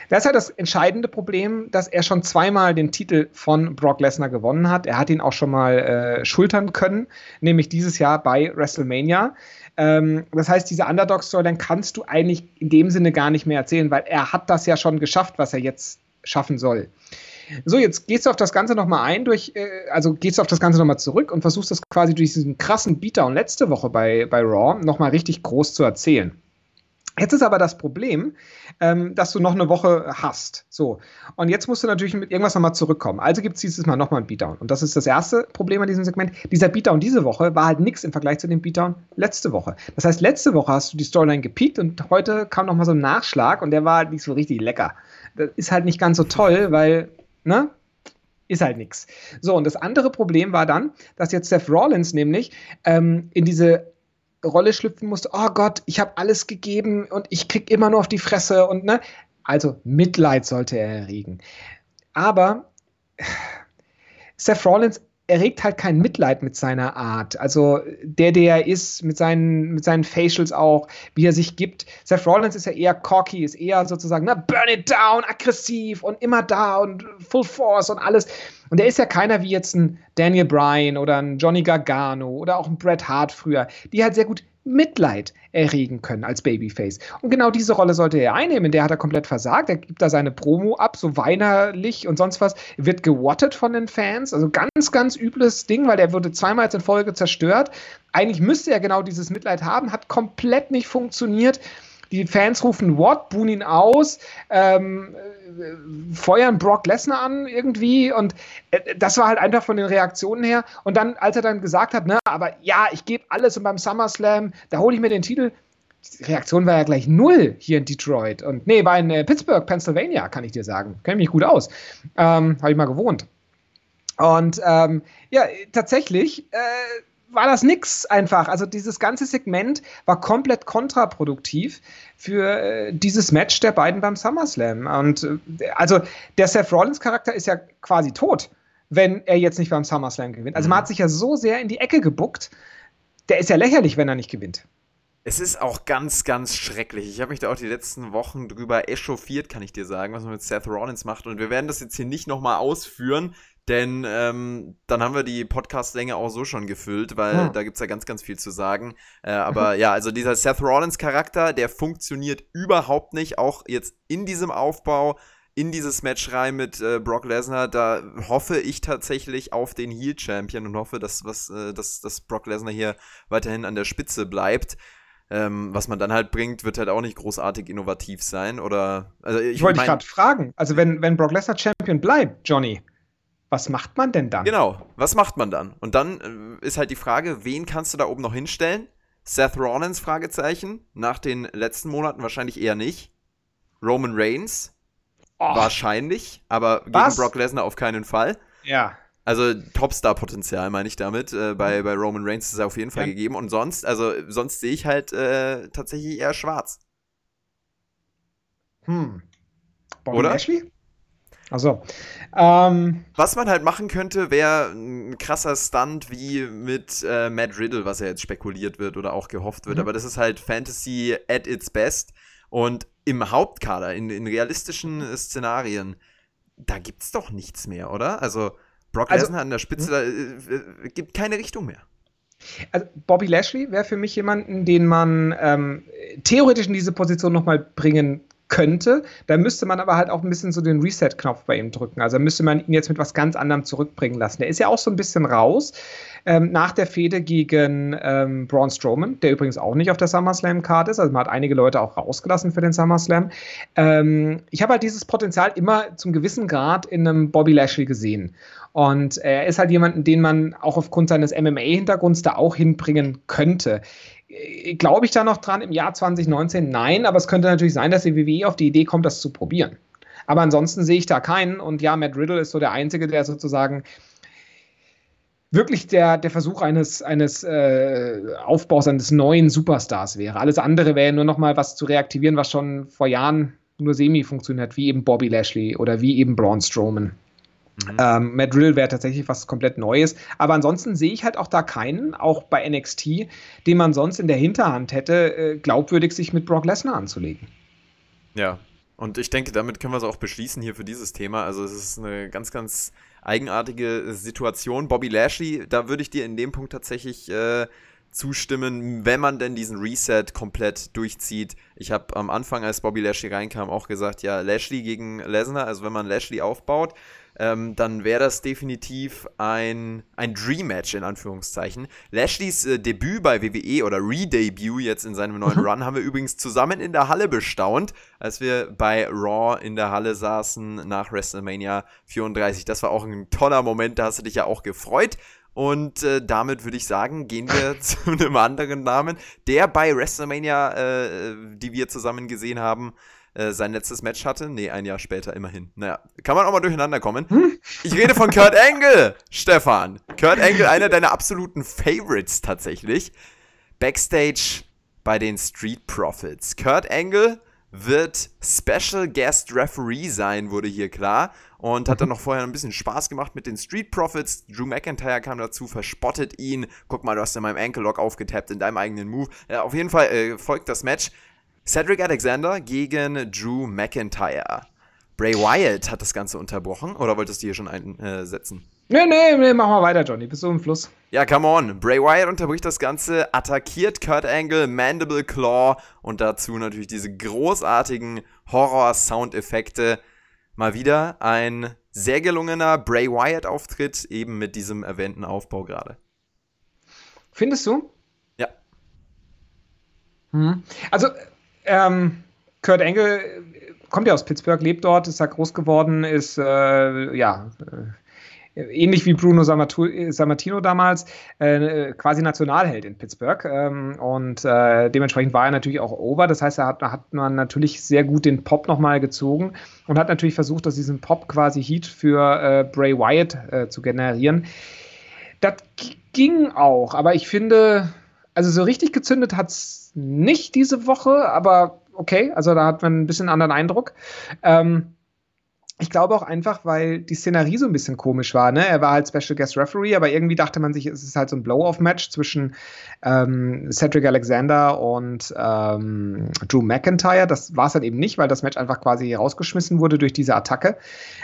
Das ist halt das entscheidende Problem, dass er schon zweimal den Titel von Brock Lesnar gewonnen hat. Er hat ihn auch schon mal äh, schultern können, nämlich dieses Jahr bei WrestleMania. Ähm, das heißt, diese Underdog-Story, dann kannst du eigentlich in dem Sinne gar nicht mehr erzählen, weil er hat das ja schon geschafft, was er jetzt schaffen soll. So, jetzt gehst du auf das Ganze nochmal ein, durch, äh, also gehst du auf das Ganze nochmal zurück und versuchst das quasi durch diesen krassen Beatdown letzte Woche bei, bei Raw nochmal richtig groß zu erzählen. Jetzt ist aber das Problem, ähm, dass du noch eine Woche hast. So. Und jetzt musst du natürlich mit irgendwas nochmal zurückkommen. Also gibt es dieses Mal nochmal ein Beatdown. Und das ist das erste Problem an diesem Segment. Dieser Beatdown diese Woche war halt nichts im Vergleich zu dem Beatdown letzte Woche. Das heißt, letzte Woche hast du die Storyline gepiekt und heute kam nochmal so ein Nachschlag und der war halt nicht so richtig lecker. Das ist halt nicht ganz so toll, weil, ne? Ist halt nichts. So, und das andere Problem war dann, dass jetzt Seth Rollins nämlich ähm, in diese Rolle schlüpfen musste, oh Gott, ich habe alles gegeben und ich krieg immer nur auf die Fresse und ne, also Mitleid sollte er erregen. Aber Seth Rollins erregt halt kein Mitleid mit seiner Art. Also der, der er ist, mit seinen, mit seinen Facials auch, wie er sich gibt. Seth Rollins ist ja eher cocky, ist eher sozusagen, na, burn it down, aggressiv und immer da und full force und alles. Und er ist ja keiner wie jetzt ein Daniel Bryan oder ein Johnny Gargano oder auch ein Bret Hart früher, die halt sehr gut Mitleid erregen können als Babyface. Und genau diese Rolle sollte er einnehmen. Der hat er komplett versagt. Er gibt da seine Promo ab, so weinerlich und sonst was. Wird gewattet von den Fans. Also ganz, ganz übles Ding, weil der wurde zweimal in Folge zerstört. Eigentlich müsste er genau dieses Mitleid haben, hat komplett nicht funktioniert. Die Fans rufen What, buhen ihn aus, ähm, äh, feuern Brock Lesnar an irgendwie und äh, das war halt einfach von den Reaktionen her. Und dann, als er dann gesagt hat, ne, aber ja, ich gebe alles und beim SummerSlam, da hole ich mir den Titel. Die Reaktion war ja gleich null hier in Detroit. Und nee, war in äh, Pittsburgh, Pennsylvania, kann ich dir sagen. Kenne mich gut aus. Ähm, Habe ich mal gewohnt. Und ähm, ja, tatsächlich äh, war das nix einfach. Also dieses ganze Segment war komplett kontraproduktiv für äh, dieses Match der beiden beim SummerSlam. Und äh, also der Seth Rollins Charakter ist ja quasi tot, wenn er jetzt nicht beim SummerSlam gewinnt. Also man mhm. hat sich ja so sehr in die Ecke gebuckt. Der ist ja lächerlich, wenn er nicht gewinnt. Es ist auch ganz, ganz schrecklich. Ich habe mich da auch die letzten Wochen drüber echauffiert, kann ich dir sagen, was man mit Seth Rollins macht. Und wir werden das jetzt hier nicht nochmal ausführen. Denn ähm, dann haben wir die Podcast-Länge auch so schon gefüllt, weil ja. da gibt es ja ganz, ganz viel zu sagen. Äh, aber ja, also dieser Seth Rollins-Charakter, der funktioniert überhaupt nicht, auch jetzt in diesem Aufbau, in dieses Match rein mit äh, Brock Lesnar. Da hoffe ich tatsächlich auf den Heel-Champion und hoffe, dass, was, äh, dass, dass Brock Lesnar hier weiterhin an der Spitze bleibt. Ähm, was man dann halt bringt, wird halt auch nicht großartig innovativ sein. Oder also ich, ich wollte dich gerade fragen. Also wenn, wenn Brock Lesnar Champion bleibt, Johnny, was macht man denn dann? Genau, was macht man dann? Und dann äh, ist halt die Frage, wen kannst du da oben noch hinstellen? Seth Rollins, Fragezeichen. Nach den letzten Monaten wahrscheinlich eher nicht. Roman Reigns. Oh. Wahrscheinlich, aber gegen was? Brock Lesnar auf keinen Fall. Ja. Also Topstar-Potenzial meine ich damit. Äh, bei, bei Roman Reigns ist es auf jeden Fall ja. gegeben. Und sonst, also sonst sehe ich halt äh, tatsächlich eher schwarz. Hm. Bobby Oder? Lashley? Also, ähm, was man halt machen könnte, wäre ein krasser Stunt wie mit äh, Matt Riddle, was ja jetzt spekuliert wird oder auch gehofft wird. Mhm. Aber das ist halt Fantasy at its best. Und im Hauptkader, in, in realistischen Szenarien, da gibt's doch nichts mehr, oder? Also Brock also, Lesnar an der Spitze, da äh, äh, gibt keine Richtung mehr. Also Bobby Lashley wäre für mich jemanden, den man ähm, theoretisch in diese Position nochmal bringen könnte. Da müsste man aber halt auch ein bisschen so den Reset-Knopf bei ihm drücken. Also müsste man ihn jetzt mit was ganz anderem zurückbringen lassen. Der ist ja auch so ein bisschen raus. ähm, nach der Fehde gegen ähm, Braun Strowman, der übrigens auch nicht auf der SummerSlam-Card ist. Also man hat einige Leute auch rausgelassen für den SummerSlam. Ähm, ich habe halt dieses Potenzial immer zum gewissen Grad in einem Bobby Lashley gesehen. Und er ist halt jemand, den man auch aufgrund seines MMA-Hintergrunds da auch hinbringen könnte. Äh, glaube ich da noch dran im Jahr 2019? Nein, aber es könnte natürlich sein, dass die WWE auf die Idee kommt, das zu probieren. Aber ansonsten sehe ich da keinen. Und ja, Matt Riddle ist so der Einzige, der sozusagen wirklich der, der Versuch eines, eines äh, Aufbaus eines neuen Superstars wäre. Alles andere wäre nur noch mal was zu reaktivieren, was schon vor Jahren nur semi funktioniert, wie eben Bobby Lashley oder wie eben Braun Strowman. Mhm. Ähm, Matt Riddle wäre tatsächlich was komplett Neues. Aber ansonsten sehe ich halt auch da keinen, auch bei NXT, den man sonst in der Hinterhand hätte, äh, glaubwürdig sich mit Brock Lesnar anzulegen. Ja, und ich denke, damit können wir es auch beschließen hier für dieses Thema. Also es ist eine ganz, ganz eigenartige Situation. Bobby Lashley, da würde ich dir in dem Punkt tatsächlich äh, zustimmen, wenn man denn diesen Reset komplett durchzieht. Ich habe am Anfang, als Bobby Lashley reinkam, auch gesagt, ja, Lashley gegen Lesnar, also wenn man Lashley aufbaut, ähm, dann wäre das definitiv ein, ein Dream-Match in Anführungszeichen. Lashleys äh, Debüt bei WWE oder Redebut jetzt in seinem neuen mhm. Run haben wir übrigens zusammen in der Halle bestaunt, als wir bei Raw in der Halle saßen nach WrestleMania 34. Das war auch ein toller Moment, da hast du dich ja auch gefreut. Und äh, damit würde ich sagen, gehen wir zu einem anderen Namen, der bei WrestleMania, äh, die wir zusammen gesehen haben, äh, sein letztes Match hatte. Nee, ein Jahr später immerhin. Naja, kann man auch mal durcheinander kommen. Ich rede von Kurt Angle, Stefan. Kurt Angle, einer deiner absoluten Favorites tatsächlich. Backstage bei den Street Profits. Kurt Angle wird Special Guest Referee sein, wurde hier klar. Und hat dann noch vorher ein bisschen Spaß gemacht mit den Street Profits. Drew McIntyre kam dazu, verspottet ihn. Guck mal, du hast in meinem Ankle Lock aufgetappt in deinem eigenen Move. Ja, auf jeden Fall äh, folgt das Match. Cedric Alexander gegen Drew McIntyre. Bray Wyatt hat das Ganze unterbrochen. Oder wolltest du hier schon einsetzen? Nee, nee, nee, mach mal weiter, Johnny. Bist du im Fluss? Ja, come on. Bray Wyatt unterbricht das Ganze, attackiert Kurt Angle, Mandible Claw und dazu natürlich diese großartigen Horror-Soundeffekte. Mal wieder ein sehr gelungener Bray Wyatt-Auftritt, eben mit diesem erwähnten Aufbau gerade. Findest du? Ja. Hm. Also, ähm, Kurt Engel kommt ja aus Pittsburgh, lebt dort, ist da groß geworden, ist äh, ja äh, ähnlich wie Bruno Sammartino damals, äh, quasi Nationalheld in Pittsburgh. Ähm, und äh, dementsprechend war er natürlich auch over. Das heißt, da hat, hat, man natürlich sehr gut den Pop nochmal gezogen und hat natürlich versucht, aus diesem Pop quasi Heat für äh, Bray Wyatt äh, zu generieren. Das ging auch, aber ich finde, also so richtig gezündet hat es nicht diese Woche, aber okay, also da hat man ein bisschen anderen Eindruck. Ähm, ich glaube auch einfach, weil die Szenerie so ein bisschen komisch war. Ne? Er war halt Special Guest Referee, aber irgendwie dachte man sich, es ist halt so ein Blow-off-Match zwischen ähm, Cedric Alexander und ähm, Drew McIntyre. Das war es halt eben nicht, weil das Match einfach quasi rausgeschmissen wurde durch diese Attacke.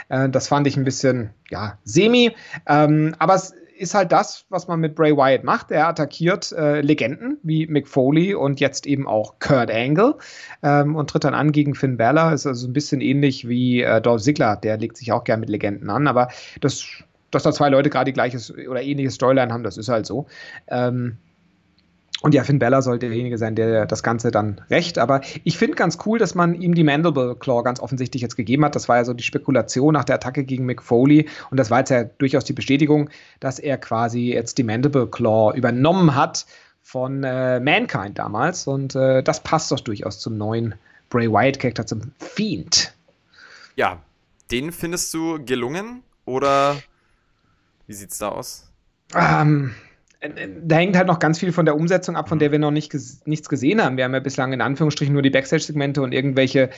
Äh, das fand ich ein bisschen, ja, semi. Ähm, aber es ist halt das, was man mit Bray Wyatt macht. Er attackiert äh, Legenden wie Mick Foley und jetzt eben auch Kurt Angle ähm, und tritt dann an gegen Finn Balor. Ist also ein bisschen ähnlich wie äh, Dolph Ziggler, der legt sich auch gern mit Legenden an, aber das, dass da zwei Leute gerade die gleiches oder ähnliches Storyline haben, das ist halt so. Ähm, und ja, Finn Bella sollte derjenige sein, der das Ganze dann rächt. Aber ich finde ganz cool, dass man ihm die Mandible Claw ganz offensichtlich jetzt gegeben hat. Das war ja so die Spekulation nach der Attacke gegen Mick Foley. Und das war jetzt ja durchaus die Bestätigung, dass er quasi jetzt die Mandible Claw übernommen hat von äh, Mankind damals. Und äh, das passt doch durchaus zum neuen Bray Wyatt-Charakter, zum Fiend. Ja, den findest du gelungen? Oder wie sieht's da aus? Ähm, da hängt halt noch ganz viel von der Umsetzung ab, von der wir noch nicht ges nichts gesehen haben. Wir haben ja bislang in Anführungsstrichen nur die Backstage-Segmente und irgendwelche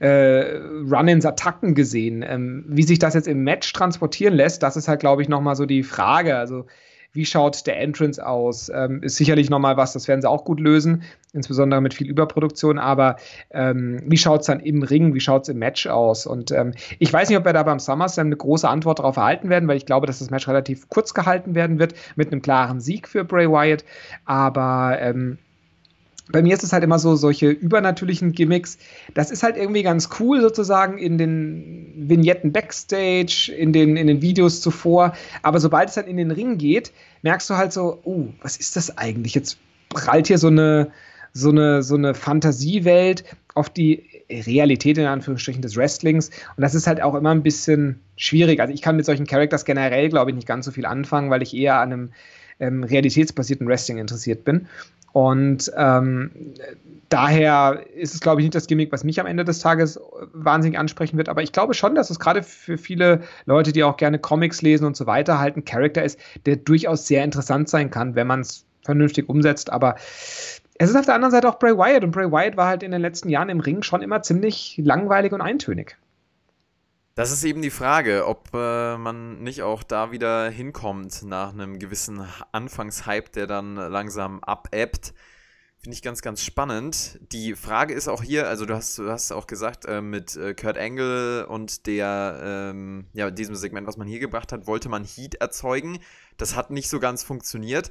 äh, Run-ins, Attacken gesehen. Ähm, wie sich das jetzt im Match transportieren lässt, das ist halt, glaube ich, nochmal so die Frage. Also wie schaut der Entrance aus? Ähm, ist sicherlich nochmal was, das werden sie auch gut lösen, insbesondere mit viel Überproduktion. Aber ähm, wie schaut es dann im Ring? Wie schaut es im Match aus? Und ähm, ich weiß nicht, ob wir da beim SummerSlam eine große Antwort darauf erhalten werden, weil ich glaube, dass das Match relativ kurz gehalten werden wird mit einem klaren Sieg für Bray Wyatt. Aber ähm, bei mir ist es halt immer so, solche übernatürlichen Gimmicks, das ist halt irgendwie ganz cool sozusagen in den Vignetten Backstage, in den, in den Videos zuvor. Aber sobald es dann in den Ring geht, merkst du halt so, oh, was ist das eigentlich? Jetzt prallt hier so eine, so eine, so eine Fantasiewelt auf die Realität in Anführungsstrichen des Wrestlings. Und das ist halt auch immer ein bisschen schwierig. Also ich kann mit solchen Characters generell, glaube ich, nicht ganz so viel anfangen, weil ich eher an einem ähm, realitätsbasierten Wrestling interessiert bin. Und ähm, daher ist es, glaube ich, nicht das Gimmick, was mich am Ende des Tages wahnsinnig ansprechen wird. Aber ich glaube schon, dass es gerade für viele Leute, die auch gerne Comics lesen und so weiter, halt ein Charakter ist, der durchaus sehr interessant sein kann, wenn man es vernünftig umsetzt. Aber es ist auf der anderen Seite auch Bray Wyatt. Und Bray Wyatt war halt in den letzten Jahren im Ring schon immer ziemlich langweilig und eintönig. Das ist eben die Frage, ob äh, man nicht auch da wieder hinkommt nach einem gewissen Anfangshype, der dann langsam abebbt. Finde ich ganz, ganz spannend. Die Frage ist auch hier, also du hast, du hast auch gesagt, äh, mit äh, Kurt Angle und der, ähm, ja, diesem Segment, was man hier gebracht hat, wollte man Heat erzeugen. Das hat nicht so ganz funktioniert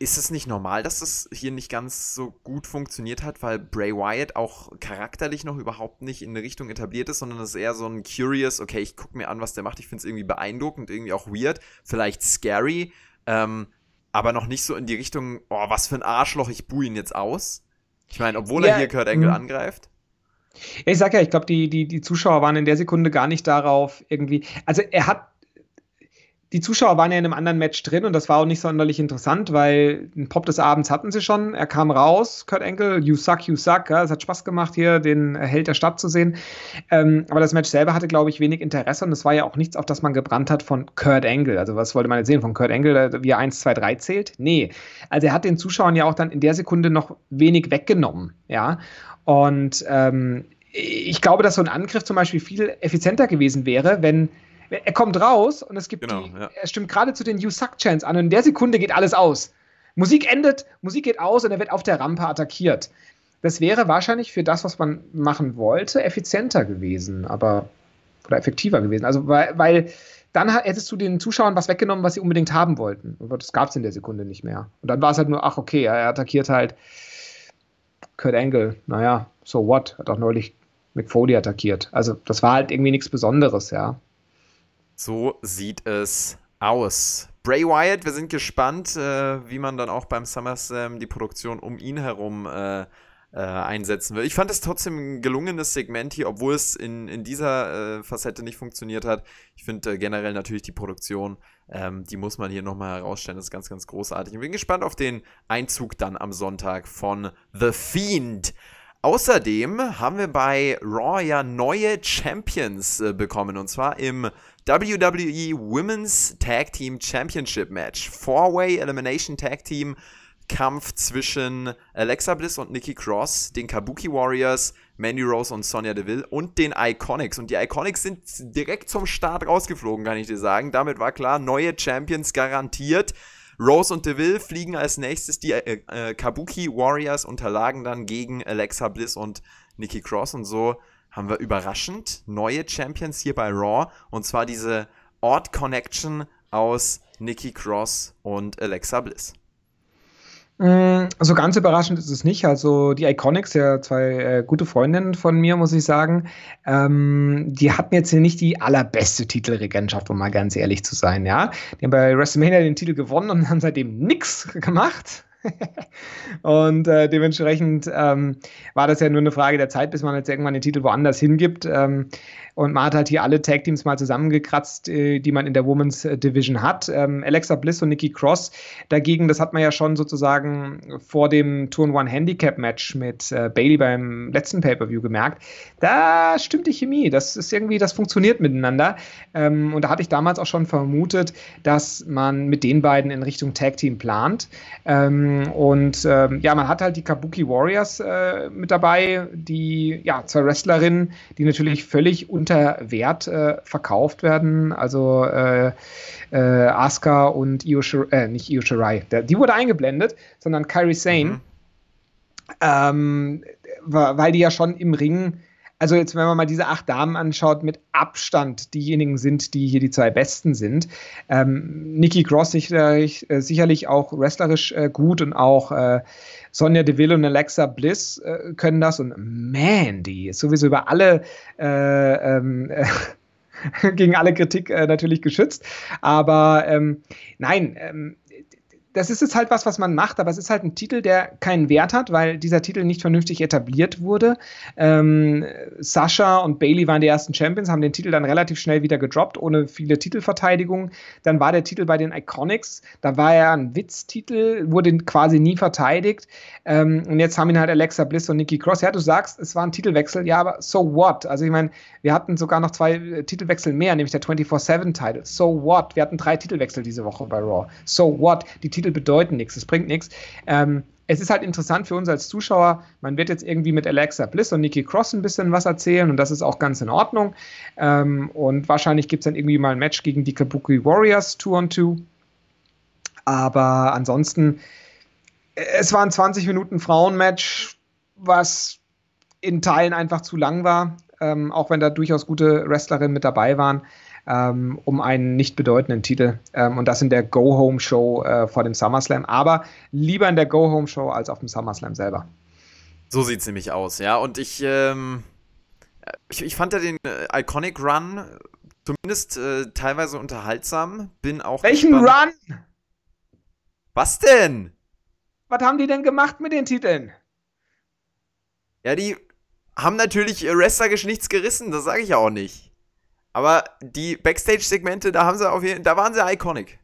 ist es nicht normal, dass das hier nicht ganz so gut funktioniert hat, weil Bray Wyatt auch charakterlich noch überhaupt nicht in eine Richtung etabliert ist, sondern es ist eher so ein curious, okay, ich gucke mir an, was der macht, ich finde es irgendwie beeindruckend, irgendwie auch weird, vielleicht scary, ähm, aber noch nicht so in die Richtung, oh, was für ein Arschloch, ich buhe ihn jetzt aus. Ich meine, obwohl ja, er hier Kurt Angle mhm. angreift. Ich sag ja, ich glaube, die, die, die Zuschauer waren in der Sekunde gar nicht darauf irgendwie. Also er hat die Zuschauer waren ja in einem anderen Match drin und das war auch nicht sonderlich interessant, weil den Pop des Abends hatten sie schon. Er kam raus, Kurt Angle, you suck, you suck. Ja, es hat Spaß gemacht, hier den Held der Stadt zu sehen. Ähm, aber das Match selber hatte, glaube ich, wenig Interesse und es war ja auch nichts, auf das man gebrannt hat von Kurt Angle. Also, was wollte man jetzt sehen von Kurt Angle, wie er 1, 2, 3 zählt? Nee. Also, er hat den Zuschauern ja auch dann in der Sekunde noch wenig weggenommen. Ja. Und ähm, ich glaube, dass so ein Angriff zum Beispiel viel effizienter gewesen wäre, wenn er kommt raus und es gibt genau, die, ja. er stimmt gerade zu den You Suck Chants an und in der Sekunde geht alles aus. Musik endet, Musik geht aus und er wird auf der Rampe attackiert. Das wäre wahrscheinlich für das, was man machen wollte, effizienter gewesen, aber oder effektiver gewesen. Also weil, weil dann hättest du den Zuschauern was weggenommen, was sie unbedingt haben wollten. Aber das gab es in der Sekunde nicht mehr. Und dann war es halt nur, ach okay, er attackiert halt Kurt Angle. Naja, so what? Hat auch neulich McFoley attackiert. Also das war halt irgendwie nichts Besonderes, ja. So sieht es aus. Bray Wyatt, wir sind gespannt, äh, wie man dann auch beim SummerSlam die Produktion um ihn herum äh, äh, einsetzen will. Ich fand es trotzdem ein gelungenes Segment hier, obwohl es in, in dieser äh, Facette nicht funktioniert hat. Ich finde äh, generell natürlich die Produktion, ähm, die muss man hier nochmal herausstellen. Das ist ganz, ganz großartig. Ich bin gespannt auf den Einzug dann am Sonntag von The Fiend. Außerdem haben wir bei Raw ja neue Champions äh, bekommen und zwar im WWE Women's Tag Team Championship Match. Four-Way Elimination Tag Team Kampf zwischen Alexa Bliss und Nikki Cross, den Kabuki Warriors, Mandy Rose und Sonya Deville und den Iconics. Und die Iconics sind direkt zum Start rausgeflogen, kann ich dir sagen. Damit war klar, neue Champions garantiert. Rose und Deville fliegen als nächstes. Die äh, äh, Kabuki Warriors unterlagen dann gegen Alexa Bliss und Nikki Cross. Und so haben wir überraschend neue Champions hier bei Raw. Und zwar diese Odd Connection aus Nikki Cross und Alexa Bliss. Mm, so ganz überraschend ist es nicht. Also die Iconics, ja zwei äh, gute Freundinnen von mir, muss ich sagen, ähm, die hatten jetzt hier nicht die allerbeste Titelregentschaft, um mal ganz ehrlich zu sein. Ja, die haben bei WrestleMania den Titel gewonnen und haben seitdem nichts gemacht. und äh, dementsprechend ähm, war das ja nur eine Frage der Zeit, bis man jetzt irgendwann den Titel woanders hingibt. Ähm, und man hat halt hier alle Tag Teams mal zusammengekratzt, äh, die man in der Women's Division hat. Ähm, Alexa Bliss und Nikki Cross dagegen, das hat man ja schon sozusagen vor dem Turn One Handicap Match mit äh, Bailey beim letzten Pay-Per-View gemerkt. Da stimmt die Chemie. Das ist irgendwie, das funktioniert miteinander. Ähm, und da hatte ich damals auch schon vermutet, dass man mit den beiden in Richtung Tag Team plant. Ähm, und ja, man hat halt die Kabuki Warriors äh, mit dabei, die ja zwei Wrestlerinnen, die natürlich völlig unter Wert äh, verkauft werden. Also äh, äh, Asuka und Io Shirai, äh, nicht Io Shirai, der, die wurde eingeblendet, sondern Kairi Sane, mhm. ähm, weil die ja schon im Ring also jetzt, wenn man mal diese acht Damen anschaut, mit Abstand diejenigen sind, die hier die zwei Besten sind. Ähm, Nikki Cross sicherlich, äh, sicherlich auch wrestlerisch äh, gut und auch äh, Sonja Deville und Alexa Bliss äh, können das und Mandy ist sowieso über alle äh, ähm, gegen alle Kritik äh, natürlich geschützt. Aber ähm, nein, ähm, das ist jetzt halt was, was man macht, aber es ist halt ein Titel, der keinen Wert hat, weil dieser Titel nicht vernünftig etabliert wurde. Ähm, Sascha und Bailey waren die ersten Champions, haben den Titel dann relativ schnell wieder gedroppt, ohne viele Titelverteidigungen. Dann war der Titel bei den Iconics, da war er ein Witztitel, wurde quasi nie verteidigt. Ähm, und jetzt haben ihn halt Alexa Bliss und Nikki Cross. Ja, du sagst, es war ein Titelwechsel, ja, aber so what? Also ich meine, wir hatten sogar noch zwei äh, Titelwechsel mehr, nämlich der 24-7-Titel. So what? Wir hatten drei Titelwechsel diese Woche bei Raw. So what? Die Titel bedeuten nichts, es bringt nichts. Ähm, es ist halt interessant für uns als Zuschauer. Man wird jetzt irgendwie mit Alexa Bliss und Nikki Cross ein bisschen was erzählen und das ist auch ganz in Ordnung. Ähm, und wahrscheinlich gibt es dann irgendwie mal ein Match gegen die Kabuki Warriors 2 on 2. Aber ansonsten, es war ein 20 Minuten Frauenmatch, was in Teilen einfach zu lang war, ähm, auch wenn da durchaus gute Wrestlerinnen mit dabei waren ähm, um einen nicht bedeutenden Titel. Ähm, und das in der Go-Home-Show äh, vor dem SummerSlam. Aber lieber in der Go-Home-Show als auf dem SummerSlam selber. So sieht es nämlich aus, ja. Und ich, ähm, ich, ich, fand ja den äh, Iconic Run zumindest äh, teilweise unterhaltsam. Bin auch. Welchen gespannt. Run? Was denn? Was haben die denn gemacht mit den Titeln? Ja, die haben natürlich wrestlerisch nichts gerissen, das sage ich ja auch nicht. Aber die Backstage-Segmente, da haben sie auf jeden, da waren sie iconic.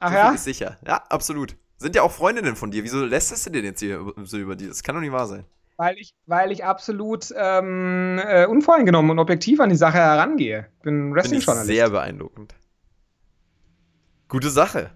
Ach so ja? Ist sicher. Ja, absolut. Sind ja auch Freundinnen von dir. Wieso lässt du denn jetzt hier so über die? Das kann doch nicht wahr sein. Weil ich, weil ich absolut ähm, äh, unvoreingenommen und objektiv an die Sache herangehe. Bin Wrestling-Journalist. Sehr beeindruckend. Gute Sache.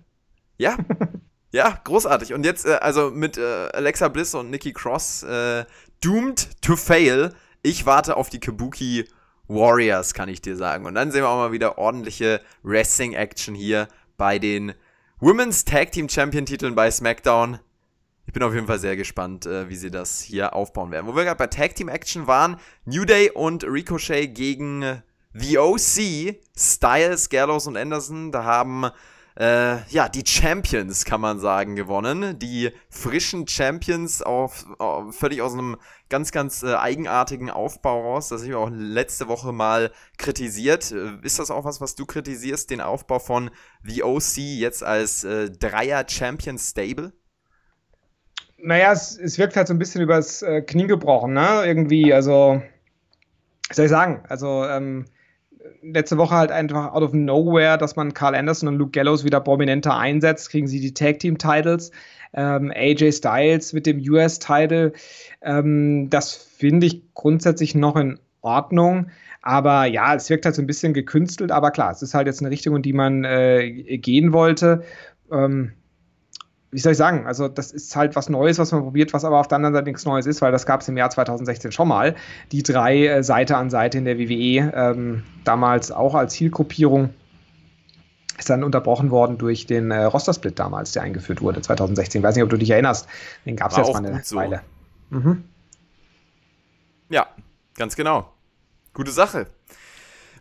Ja. ja, großartig. Und jetzt, äh, also mit äh, Alexa Bliss und Nikki Cross, äh, doomed to fail. Ich warte auf die Kabuki Warriors, kann ich dir sagen. Und dann sehen wir auch mal wieder ordentliche Wrestling-Action hier bei den Women's Tag Team Champion Titeln bei SmackDown. Ich bin auf jeden Fall sehr gespannt, äh, wie sie das hier aufbauen werden. Wo wir gerade bei Tag Team Action waren, New Day und Ricochet gegen The OC, Styles, Gallows und Anderson. Da haben äh, ja, die Champions, kann man sagen, gewonnen. Die frischen Champions auf, auf völlig aus einem ganz, ganz äh, eigenartigen Aufbau raus. Das habe ich auch letzte Woche mal kritisiert. Äh, ist das auch was, was du kritisierst, den Aufbau von The OC jetzt als äh, Dreier-Champion-Stable? Naja, es, es wirkt halt so ein bisschen übers äh, Knie gebrochen, ne? Irgendwie, also, was soll ich sagen? Also, ähm, letzte Woche halt einfach out of nowhere, dass man Carl Anderson und Luke Gallows wieder prominenter einsetzt, kriegen sie die Tag Team Titles. Ähm, AJ Styles mit dem US-Title. Ähm, das finde ich grundsätzlich noch in Ordnung. Aber ja, es wirkt halt so ein bisschen gekünstelt. Aber klar, es ist halt jetzt eine Richtung, in die man äh, gehen wollte. Ähm, wie soll ich sagen, also das ist halt was Neues, was man probiert, was aber auf der anderen Seite nichts Neues ist, weil das gab es im Jahr 2016 schon mal. Die drei äh, Seite an Seite in der WWE, ähm, damals auch als Zielgruppierung, ist dann unterbrochen worden durch den äh, Roster-Split damals, der eingeführt wurde, 2016. Ich weiß nicht, ob du dich erinnerst. Den gab es jetzt mal eine so. Weile. Mhm. Ja, ganz genau. Gute Sache.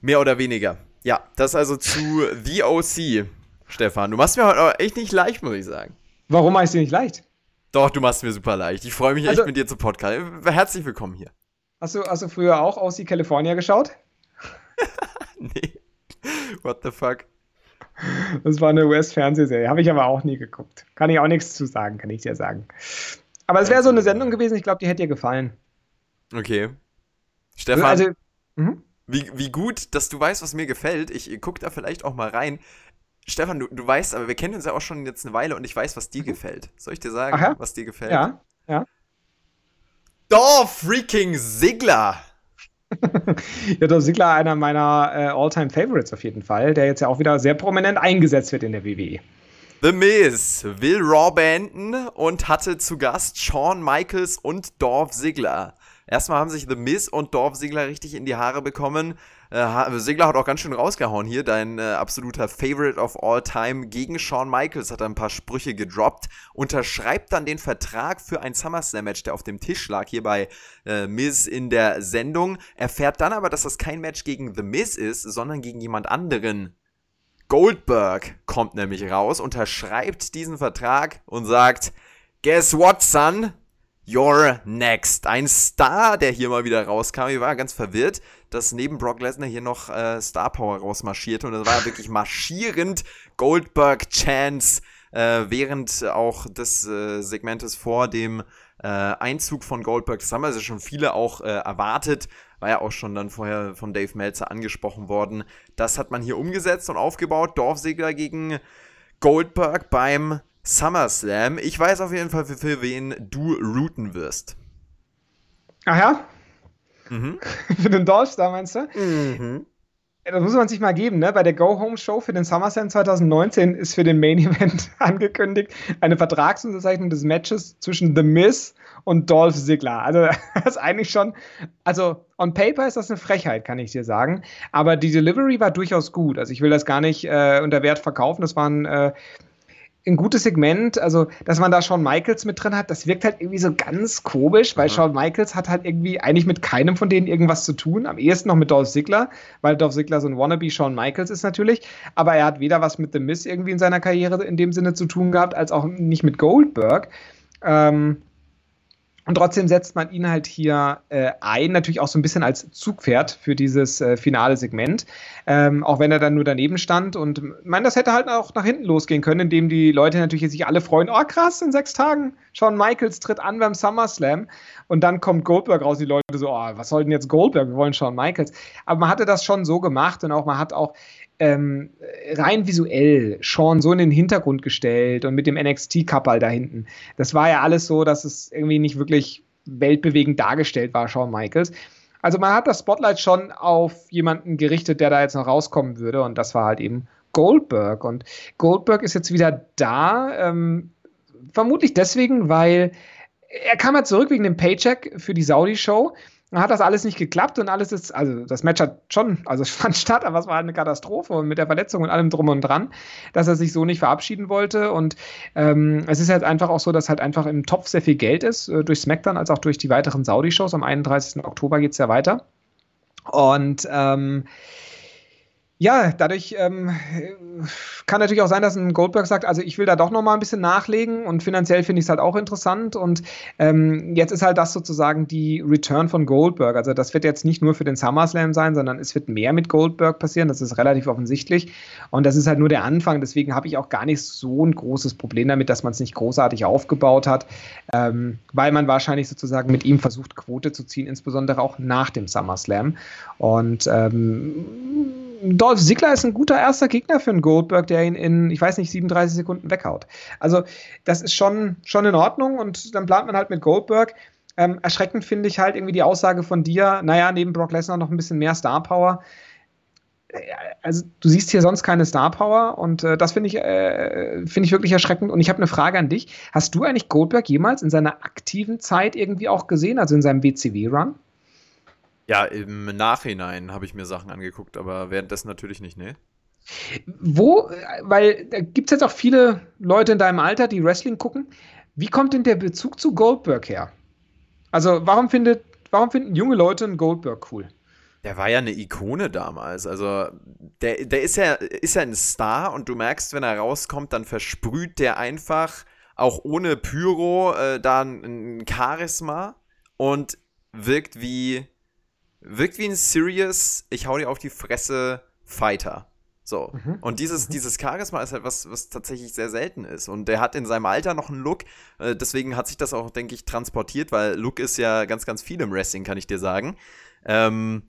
Mehr oder weniger. Ja, das also zu The OC, Stefan. Du machst mir heute aber echt nicht leicht, muss ich sagen. Warum machst du nicht leicht? Doch, du machst mir super leicht. Ich freue mich also, echt mit dir zu Podcast. Herzlich willkommen hier. Hast du, hast du früher auch aus die California geschaut? nee. What the fuck? Das war eine US-Fernsehserie. Habe ich aber auch nie geguckt. Kann ich auch nichts zu sagen, kann ich dir sagen. Aber es wäre so eine Sendung gewesen, ich glaube, die hätte dir gefallen. Okay. Stefan, also, mhm. wie, wie gut, dass du weißt, was mir gefällt. Ich gucke da vielleicht auch mal rein. Stefan, du, du weißt, aber wir kennen uns ja auch schon jetzt eine Weile und ich weiß, was dir mhm. gefällt. Soll ich dir sagen, ja? was dir gefällt? Ja, ja. Dolph freaking Ziggler! ja, Dolph Ziggler, einer meiner äh, All-Time Favorites auf jeden Fall, der jetzt ja auch wieder sehr prominent eingesetzt wird in der WWE. The Miz will Raw beenden und hatte zu Gast Shawn Michaels und Dolph Ziggler. Erstmal haben sich The Miz und Dorf Ziggler richtig in die Haare bekommen. Äh, Ziggler hat auch ganz schön rausgehauen hier. Dein äh, absoluter Favorite of all time gegen Shawn Michaels hat ein paar Sprüche gedroppt. Unterschreibt dann den Vertrag für ein SummerSlam-Match, der auf dem Tisch lag, hier bei äh, Miz in der Sendung. Erfährt dann aber, dass das kein Match gegen The Miz ist, sondern gegen jemand anderen. Goldberg kommt nämlich raus, unterschreibt diesen Vertrag und sagt, Guess what, son? You're next. Ein Star, der hier mal wieder rauskam. Ich war ganz verwirrt, dass neben Brock Lesnar hier noch äh, Star Power rausmarschierte. Und das war wirklich marschierend Goldberg Chance, äh, während auch des äh, Segmentes vor dem äh, Einzug von Goldberg. Das haben also schon viele auch äh, erwartet war ja auch schon dann vorher von Dave Meltzer angesprochen worden. Das hat man hier umgesetzt und aufgebaut. Dorfsegler gegen Goldberg beim SummerSlam. Ich weiß auf jeden Fall, für, für wen du routen wirst. Ach ja? Mhm. für den Dolph da meinst du? Mhm. Das muss man sich mal geben, ne? Bei der Go-Home-Show für den SummerSlam 2019 ist für den Main Event angekündigt eine Vertragsunterzeichnung des Matches zwischen The Miz und Dolph Ziggler. Also, das ist eigentlich schon, also on paper ist das eine Frechheit, kann ich dir sagen. Aber die Delivery war durchaus gut. Also, ich will das gar nicht äh, unter Wert verkaufen. Das waren äh, ein gutes Segment, also dass man da Shawn Michaels mit drin hat, das wirkt halt irgendwie so ganz komisch, weil mhm. Shawn Michaels hat halt irgendwie eigentlich mit keinem von denen irgendwas zu tun, am ehesten noch mit Dolph Ziggler, weil Dolph Ziggler so ein Wannabe Shawn Michaels ist natürlich, aber er hat weder was mit The Miz irgendwie in seiner Karriere in dem Sinne zu tun gehabt, als auch nicht mit Goldberg. Ähm, und trotzdem setzt man ihn halt hier äh, ein, natürlich auch so ein bisschen als Zugpferd für dieses äh, finale Segment. Ähm, auch wenn er dann nur daneben stand. Und ich meine, das hätte halt auch nach hinten losgehen können, indem die Leute natürlich sich alle freuen: oh krass, in sechs Tagen. Shawn Michaels tritt an beim SummerSlam. Und dann kommt Goldberg raus, die Leute so: oh, was soll denn jetzt Goldberg? Wir wollen Shawn Michaels. Aber man hatte das schon so gemacht und auch man hat auch ähm, rein visuell Sean so in den Hintergrund gestellt und mit dem NXT-Couple da hinten. Das war ja alles so, dass es irgendwie nicht wirklich weltbewegend dargestellt war, Shawn Michaels. Also man hat das Spotlight schon auf jemanden gerichtet, der da jetzt noch rauskommen würde und das war halt eben Goldberg. Und Goldberg ist jetzt wieder da, ähm, vermutlich deswegen, weil er kam ja zurück wegen dem Paycheck für die Saudi-Show dann hat das alles nicht geklappt und alles ist, also das Match hat schon, also es fand statt, aber es war eine Katastrophe und mit der Verletzung und allem drum und dran, dass er sich so nicht verabschieden wollte. Und ähm, es ist halt einfach auch so, dass halt einfach im Topf sehr viel Geld ist, äh, durch SmackDown als auch durch die weiteren Saudi-Shows. Am 31. Oktober geht es ja weiter. Und ähm, ja, dadurch ähm, kann natürlich auch sein, dass ein Goldberg sagt, also ich will da doch noch mal ein bisschen nachlegen und finanziell finde ich es halt auch interessant und ähm, jetzt ist halt das sozusagen die Return von Goldberg. Also das wird jetzt nicht nur für den SummerSlam sein, sondern es wird mehr mit Goldberg passieren. Das ist relativ offensichtlich und das ist halt nur der Anfang. Deswegen habe ich auch gar nicht so ein großes Problem damit, dass man es nicht großartig aufgebaut hat, ähm, weil man wahrscheinlich sozusagen mit ihm versucht Quote zu ziehen, insbesondere auch nach dem SummerSlam und ähm, Dolph Ziggler ist ein guter erster Gegner für einen Goldberg, der ihn in, ich weiß nicht, 37 Sekunden weghaut. Also, das ist schon, schon in Ordnung und dann plant man halt mit Goldberg. Ähm, erschreckend finde ich halt irgendwie die Aussage von dir, naja, neben Brock Lesnar noch ein bisschen mehr Star Power. Äh, also, du siehst hier sonst keine Star Power und äh, das finde ich, äh, find ich wirklich erschreckend. Und ich habe eine Frage an dich. Hast du eigentlich Goldberg jemals in seiner aktiven Zeit irgendwie auch gesehen, also in seinem WCW-Run? Ja, im Nachhinein habe ich mir Sachen angeguckt, aber währenddessen natürlich nicht, ne? Wo, weil da gibt es jetzt auch viele Leute in deinem Alter, die Wrestling gucken. Wie kommt denn der Bezug zu Goldberg her? Also, warum, findet, warum finden junge Leute einen Goldberg cool? Der war ja eine Ikone damals. Also, der, der ist, ja, ist ja ein Star und du merkst, wenn er rauskommt, dann versprüht der einfach auch ohne Pyro äh, da ein Charisma und wirkt wie wirkt wie ein serious, ich hau dir auf die Fresse Fighter. So. Mhm. Und dieses, mhm. dieses Charisma ist halt was, was tatsächlich sehr selten ist. Und der hat in seinem Alter noch einen Look. Äh, deswegen hat sich das auch, denke ich, transportiert, weil Look ist ja ganz, ganz viel im Wrestling, kann ich dir sagen. Ähm,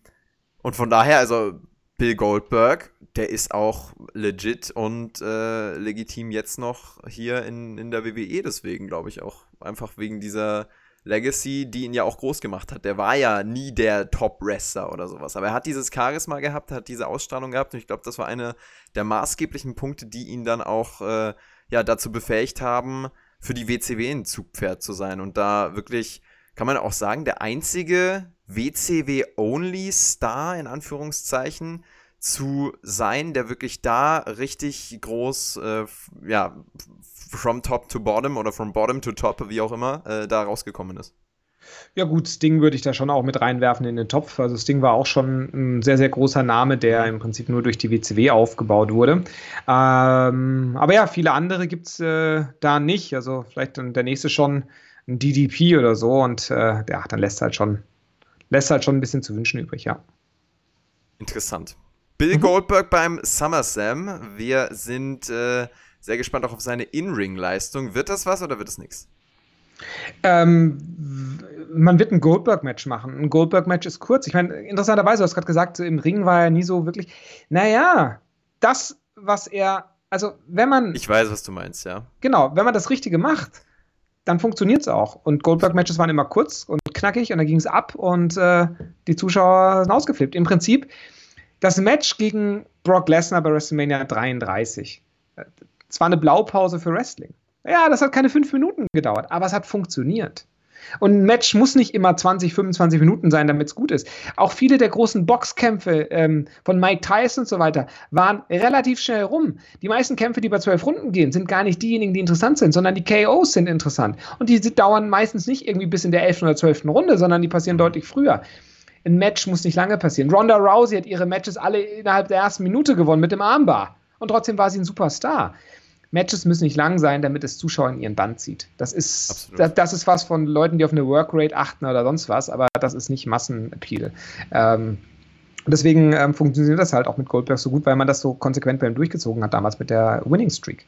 und von daher, also Bill Goldberg, der ist auch legit und äh, legitim jetzt noch hier in, in der WWE. Deswegen glaube ich auch einfach wegen dieser Legacy, die ihn ja auch groß gemacht hat. Der war ja nie der Top-Wrestler oder sowas. Aber er hat dieses Charisma gehabt, hat diese Ausstrahlung gehabt. Und ich glaube, das war einer der maßgeblichen Punkte, die ihn dann auch äh, ja, dazu befähigt haben, für die WCW ein Zugpferd zu sein und da wirklich kann man auch sagen, der einzige WCW-Only-Star in Anführungszeichen zu sein, der wirklich da richtig groß, äh, ja, from top to bottom oder from bottom to top, wie auch immer, äh, da rausgekommen ist. Ja, gut, Sting würde ich da schon auch mit reinwerfen in den Topf. Also Sting war auch schon ein sehr, sehr großer Name, der im Prinzip nur durch die WCW aufgebaut wurde. Ähm, aber ja, viele andere gibt es äh, da nicht. Also vielleicht dann der nächste schon ein DDP oder so und äh, ja, dann lässt halt schon, lässt halt schon ein bisschen zu wünschen übrig, ja. Interessant. Bill mhm. Goldberg beim SummerSlam. Wir sind äh, sehr gespannt auch auf seine In-Ring-Leistung. Wird das was oder wird es nichts? Ähm, man wird ein Goldberg-Match machen. Ein Goldberg-Match ist kurz. Ich meine, interessanterweise, du hast gerade gesagt, im Ring war er nie so wirklich. Naja, das, was er. Also, wenn man. Ich weiß, was du meinst, ja. Genau, wenn man das Richtige macht, dann funktioniert es auch. Und Goldberg-Matches waren immer kurz und knackig und dann ging es ab und äh, die Zuschauer sind ausgeflippt. Im Prinzip das Match gegen Brock Lesnar bei WrestleMania 33. Es war eine Blaupause für Wrestling. Ja, das hat keine fünf Minuten gedauert, aber es hat funktioniert. Und ein Match muss nicht immer 20, 25 Minuten sein, damit es gut ist. Auch viele der großen Boxkämpfe ähm, von Mike Tyson und so weiter waren relativ schnell rum. Die meisten Kämpfe, die bei zwölf Runden gehen, sind gar nicht diejenigen, die interessant sind, sondern die KOs sind interessant. Und die dauern meistens nicht irgendwie bis in der elften oder zwölften Runde, sondern die passieren deutlich früher. Ein Match muss nicht lange passieren. Ronda Rousey hat ihre Matches alle innerhalb der ersten Minute gewonnen mit dem Armbar. Und trotzdem war sie ein Superstar. Matches müssen nicht lang sein, damit es Zuschauer in ihren Band zieht. Das ist, das, das, ist was von Leuten, die auf eine Workrate achten oder sonst was, aber das ist nicht Massenappeal. Ähm, deswegen ähm, funktioniert das halt auch mit Goldberg so gut, weil man das so konsequent bei ihm durchgezogen hat, damals mit der Winning Streak.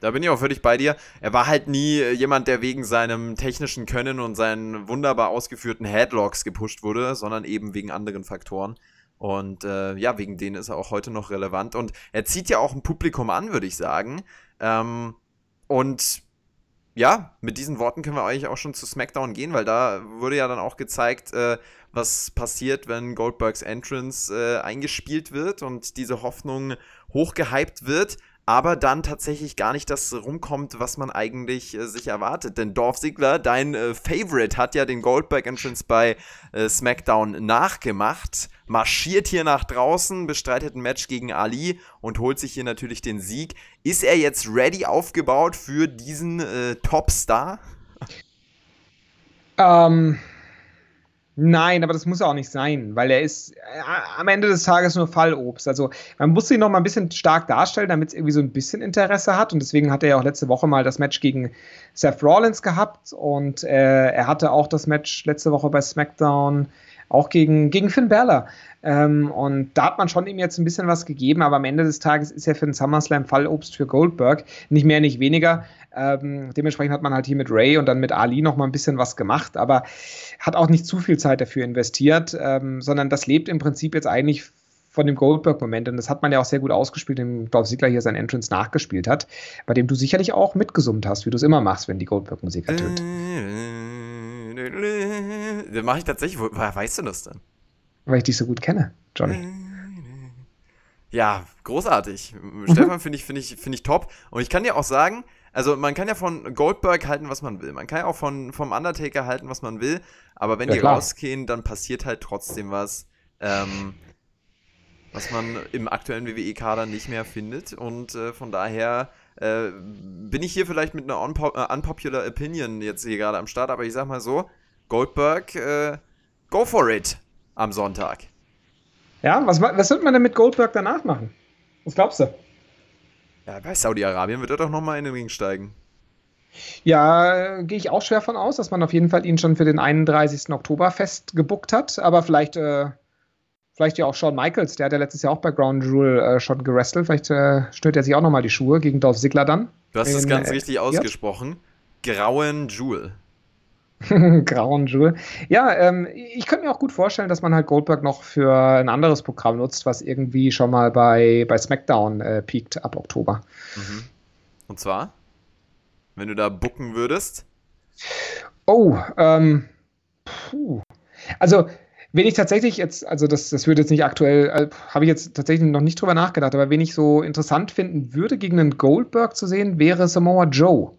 Da bin ich auch völlig bei dir. Er war halt nie jemand, der wegen seinem technischen Können und seinen wunderbar ausgeführten Headlocks gepusht wurde, sondern eben wegen anderen Faktoren. Und äh, ja, wegen denen ist er auch heute noch relevant. Und er zieht ja auch ein Publikum an, würde ich sagen. Ähm, und ja, mit diesen Worten können wir eigentlich auch schon zu SmackDown gehen, weil da wurde ja dann auch gezeigt, äh, was passiert, wenn Goldbergs Entrance äh, eingespielt wird und diese Hoffnung hochgehypt wird aber dann tatsächlich gar nicht das rumkommt, was man eigentlich äh, sich erwartet. Denn Dorf Ziggler, dein äh, Favorite, hat ja den Goldberg Entrance bei äh, SmackDown nachgemacht, marschiert hier nach draußen, bestreitet ein Match gegen Ali und holt sich hier natürlich den Sieg. Ist er jetzt ready aufgebaut für diesen äh, Topstar? Ähm, Nein, aber das muss auch nicht sein, weil er ist äh, am Ende des Tages nur Fallobst. Also man muss ihn noch mal ein bisschen stark darstellen, damit es irgendwie so ein bisschen Interesse hat. Und deswegen hat er ja auch letzte Woche mal das Match gegen Seth Rollins gehabt. Und äh, er hatte auch das Match letzte Woche bei SmackDown auch gegen, gegen Finn Balor. Ähm, und da hat man schon ihm jetzt ein bisschen was gegeben, aber am Ende des Tages ist er für den SummerSlam Fallobst für Goldberg. Nicht mehr, nicht weniger. Ähm, dementsprechend hat man halt hier mit Ray und dann mit Ali noch mal ein bisschen was gemacht, aber hat auch nicht zu viel Zeit dafür investiert, ähm, sondern das lebt im Prinzip jetzt eigentlich von dem Goldberg-Moment. Und das hat man ja auch sehr gut ausgespielt, indem Dolph Ziggler hier sein Entrance nachgespielt hat, bei dem du sicherlich auch mitgesummt hast, wie du es immer machst, wenn die Goldberg-Musik ertönt. Das mache ich tatsächlich. Woher weißt du das denn? Weil ich dich so gut kenne, Johnny. Ja, großartig. Mhm. Stefan finde ich, find ich, find ich top. Und ich kann dir auch sagen, also man kann ja von Goldberg halten, was man will. Man kann ja auch von, vom Undertaker halten, was man will. Aber wenn ja, die klar. rausgehen, dann passiert halt trotzdem was, ähm, was man im aktuellen WWE-Kader nicht mehr findet. Und äh, von daher äh, bin ich hier vielleicht mit einer unpo uh, unpopular Opinion jetzt hier gerade am Start. Aber ich sag mal so, Goldberg, äh, go for it am Sonntag. Ja, was, was wird man denn mit Goldberg danach machen? Was glaubst du? Ja, bei Saudi-Arabien wird er doch nochmal in den Ring steigen. Ja, gehe ich auch schwer von aus, dass man auf jeden Fall ihn schon für den 31. Oktober festgebuckt hat. Aber vielleicht, äh, vielleicht ja auch Shawn Michaels, der hat ja letztes Jahr auch bei Ground Jewel äh, schon gerestelt. Vielleicht äh, stört er sich auch nochmal die Schuhe gegen Dolph Ziggler dann. Du hast es ganz äh, richtig ausgesprochen. Grauen Jewel. Grauen Jewel. Ja, ähm, ich könnte mir auch gut vorstellen, dass man halt Goldberg noch für ein anderes Programm nutzt, was irgendwie schon mal bei, bei SmackDown äh, peakt ab Oktober. Mhm. Und zwar, wenn du da bucken würdest? Oh, ähm, puh. Also, wenn ich tatsächlich jetzt, also das, das würde jetzt nicht aktuell, äh, habe ich jetzt tatsächlich noch nicht drüber nachgedacht, aber wenn ich so interessant finden würde, gegen einen Goldberg zu sehen, wäre Samoa Joe.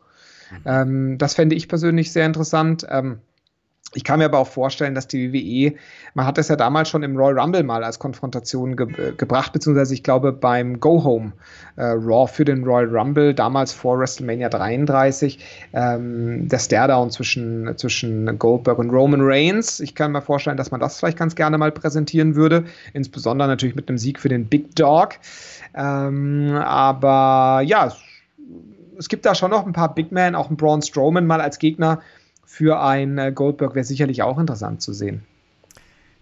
Ähm, das fände ich persönlich sehr interessant. Ähm, Ich kann mir aber auch vorstellen, dass die WWE, man hat das ja damals schon im Royal Rumble mal als Konfrontation ge äh, gebracht, beziehungsweise ich glaube beim Go Home äh, Raw für den Royal Rumble, damals vor WrestleMania 33, ähm, der Staredown zwischen, zwischen Goldberg und Roman Reigns. Ich kann mir vorstellen, dass man das vielleicht ganz gerne mal präsentieren würde, insbesondere natürlich mit einem Sieg für den Big Dog. Ähm, aber ja, es gibt da schon noch ein paar Big Men, auch ein Braun Strowman mal als Gegner für ein äh, Goldberg wäre sicherlich auch interessant zu sehen.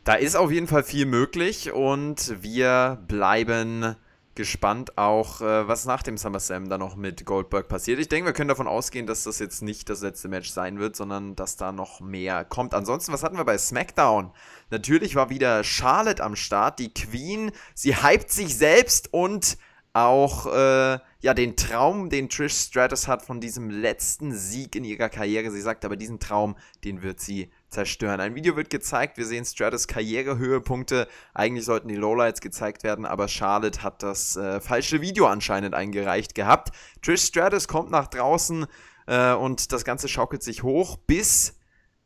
Da ist auf jeden Fall viel möglich und wir bleiben gespannt auch, äh, was nach dem SummerSlam dann noch mit Goldberg passiert. Ich denke, wir können davon ausgehen, dass das jetzt nicht das letzte Match sein wird, sondern dass da noch mehr kommt. Ansonsten, was hatten wir bei SmackDown? Natürlich war wieder Charlotte am Start, die Queen. Sie hypt sich selbst und auch äh, ja den Traum, den Trish Stratus hat von diesem letzten Sieg in ihrer Karriere. Sie sagt aber, diesen Traum, den wird sie zerstören. Ein Video wird gezeigt, wir sehen Stratus Karrierehöhepunkte. Eigentlich sollten die Lowlights gezeigt werden, aber Charlotte hat das äh, falsche Video anscheinend eingereicht gehabt. Trish Stratus kommt nach draußen äh, und das Ganze schaukelt sich hoch, bis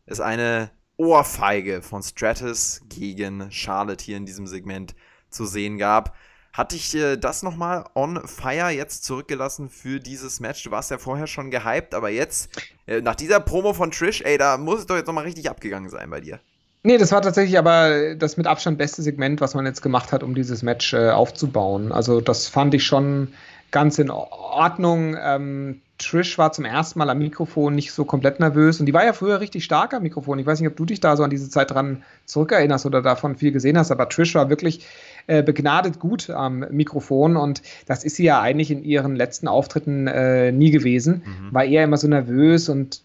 es eine Ohrfeige von Stratus gegen Charlotte hier in diesem Segment zu sehen gab. Hat dich äh, das nochmal on fire jetzt zurückgelassen für dieses Match? Du warst ja vorher schon gehypt, aber jetzt, äh, nach dieser Promo von Trish, ey, da muss es doch jetzt nochmal richtig abgegangen sein bei dir. Nee, das war tatsächlich aber das mit Abstand beste Segment, was man jetzt gemacht hat, um dieses Match äh, aufzubauen. Also, das fand ich schon ganz in Ordnung. Ähm, Trish war zum ersten Mal am Mikrofon nicht so komplett nervös und die war ja früher richtig stark am Mikrofon. Ich weiß nicht, ob du dich da so an diese Zeit dran zurückerinnerst oder davon viel gesehen hast, aber Trish war wirklich äh, begnadet gut am Mikrofon und das ist sie ja eigentlich in ihren letzten Auftritten äh, nie gewesen. Mhm. War eher immer so nervös und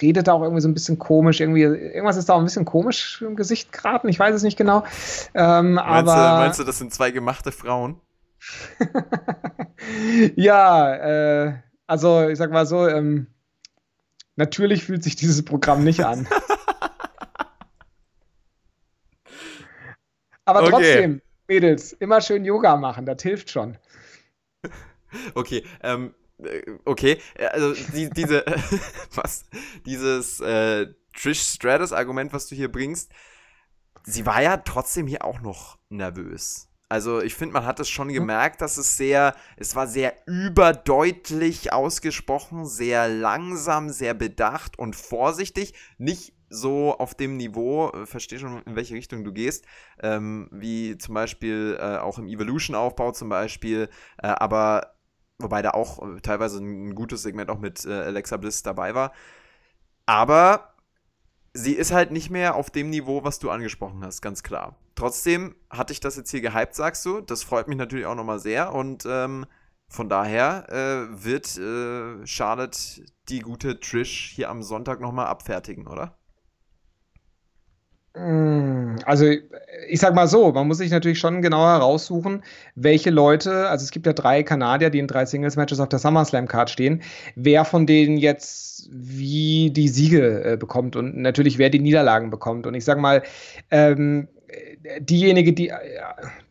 redet auch irgendwie so ein bisschen komisch. Irgendwie, irgendwas ist da auch ein bisschen komisch im Gesicht geraten. Ich weiß es nicht genau. Ähm, meinst, aber, du, meinst du, das sind zwei gemachte Frauen? ja, äh, also ich sag mal so, ähm, natürlich fühlt sich dieses Programm nicht an. Aber okay. trotzdem, Mädels, immer schön Yoga machen, das hilft schon. Okay, ähm, äh, okay, äh, also die, diese, was, dieses äh, Trish Stratus Argument, was du hier bringst, sie war ja trotzdem hier auch noch nervös. Also ich finde, man hat es schon gemerkt, dass es sehr, es war sehr überdeutlich ausgesprochen, sehr langsam, sehr bedacht und vorsichtig. Nicht so auf dem Niveau, äh, verstehe schon, in welche Richtung du gehst, ähm, wie zum Beispiel äh, auch im Evolution-Aufbau zum Beispiel, äh, aber wobei da auch äh, teilweise ein, ein, gutes Segment auch mit äh, Alexa Bliss dabei war. Aber sie ist halt nicht mehr auf dem Niveau, was du angesprochen hast, ganz klar. Trotzdem hatte ich das jetzt hier gehypt, sagst du. Das freut mich natürlich auch nochmal sehr. Und ähm, von daher äh, wird äh, Charlotte die gute Trish hier am Sonntag nochmal abfertigen, oder? Mm, also ich sag mal so, man muss sich natürlich schon genauer heraussuchen, welche Leute, also es gibt ja drei Kanadier, die in drei Singles-Matches auf der SummerSlam-Card stehen, wer von denen jetzt wie die Siege äh, bekommt und natürlich wer die Niederlagen bekommt. Und ich sag mal, ähm, diejenige, die,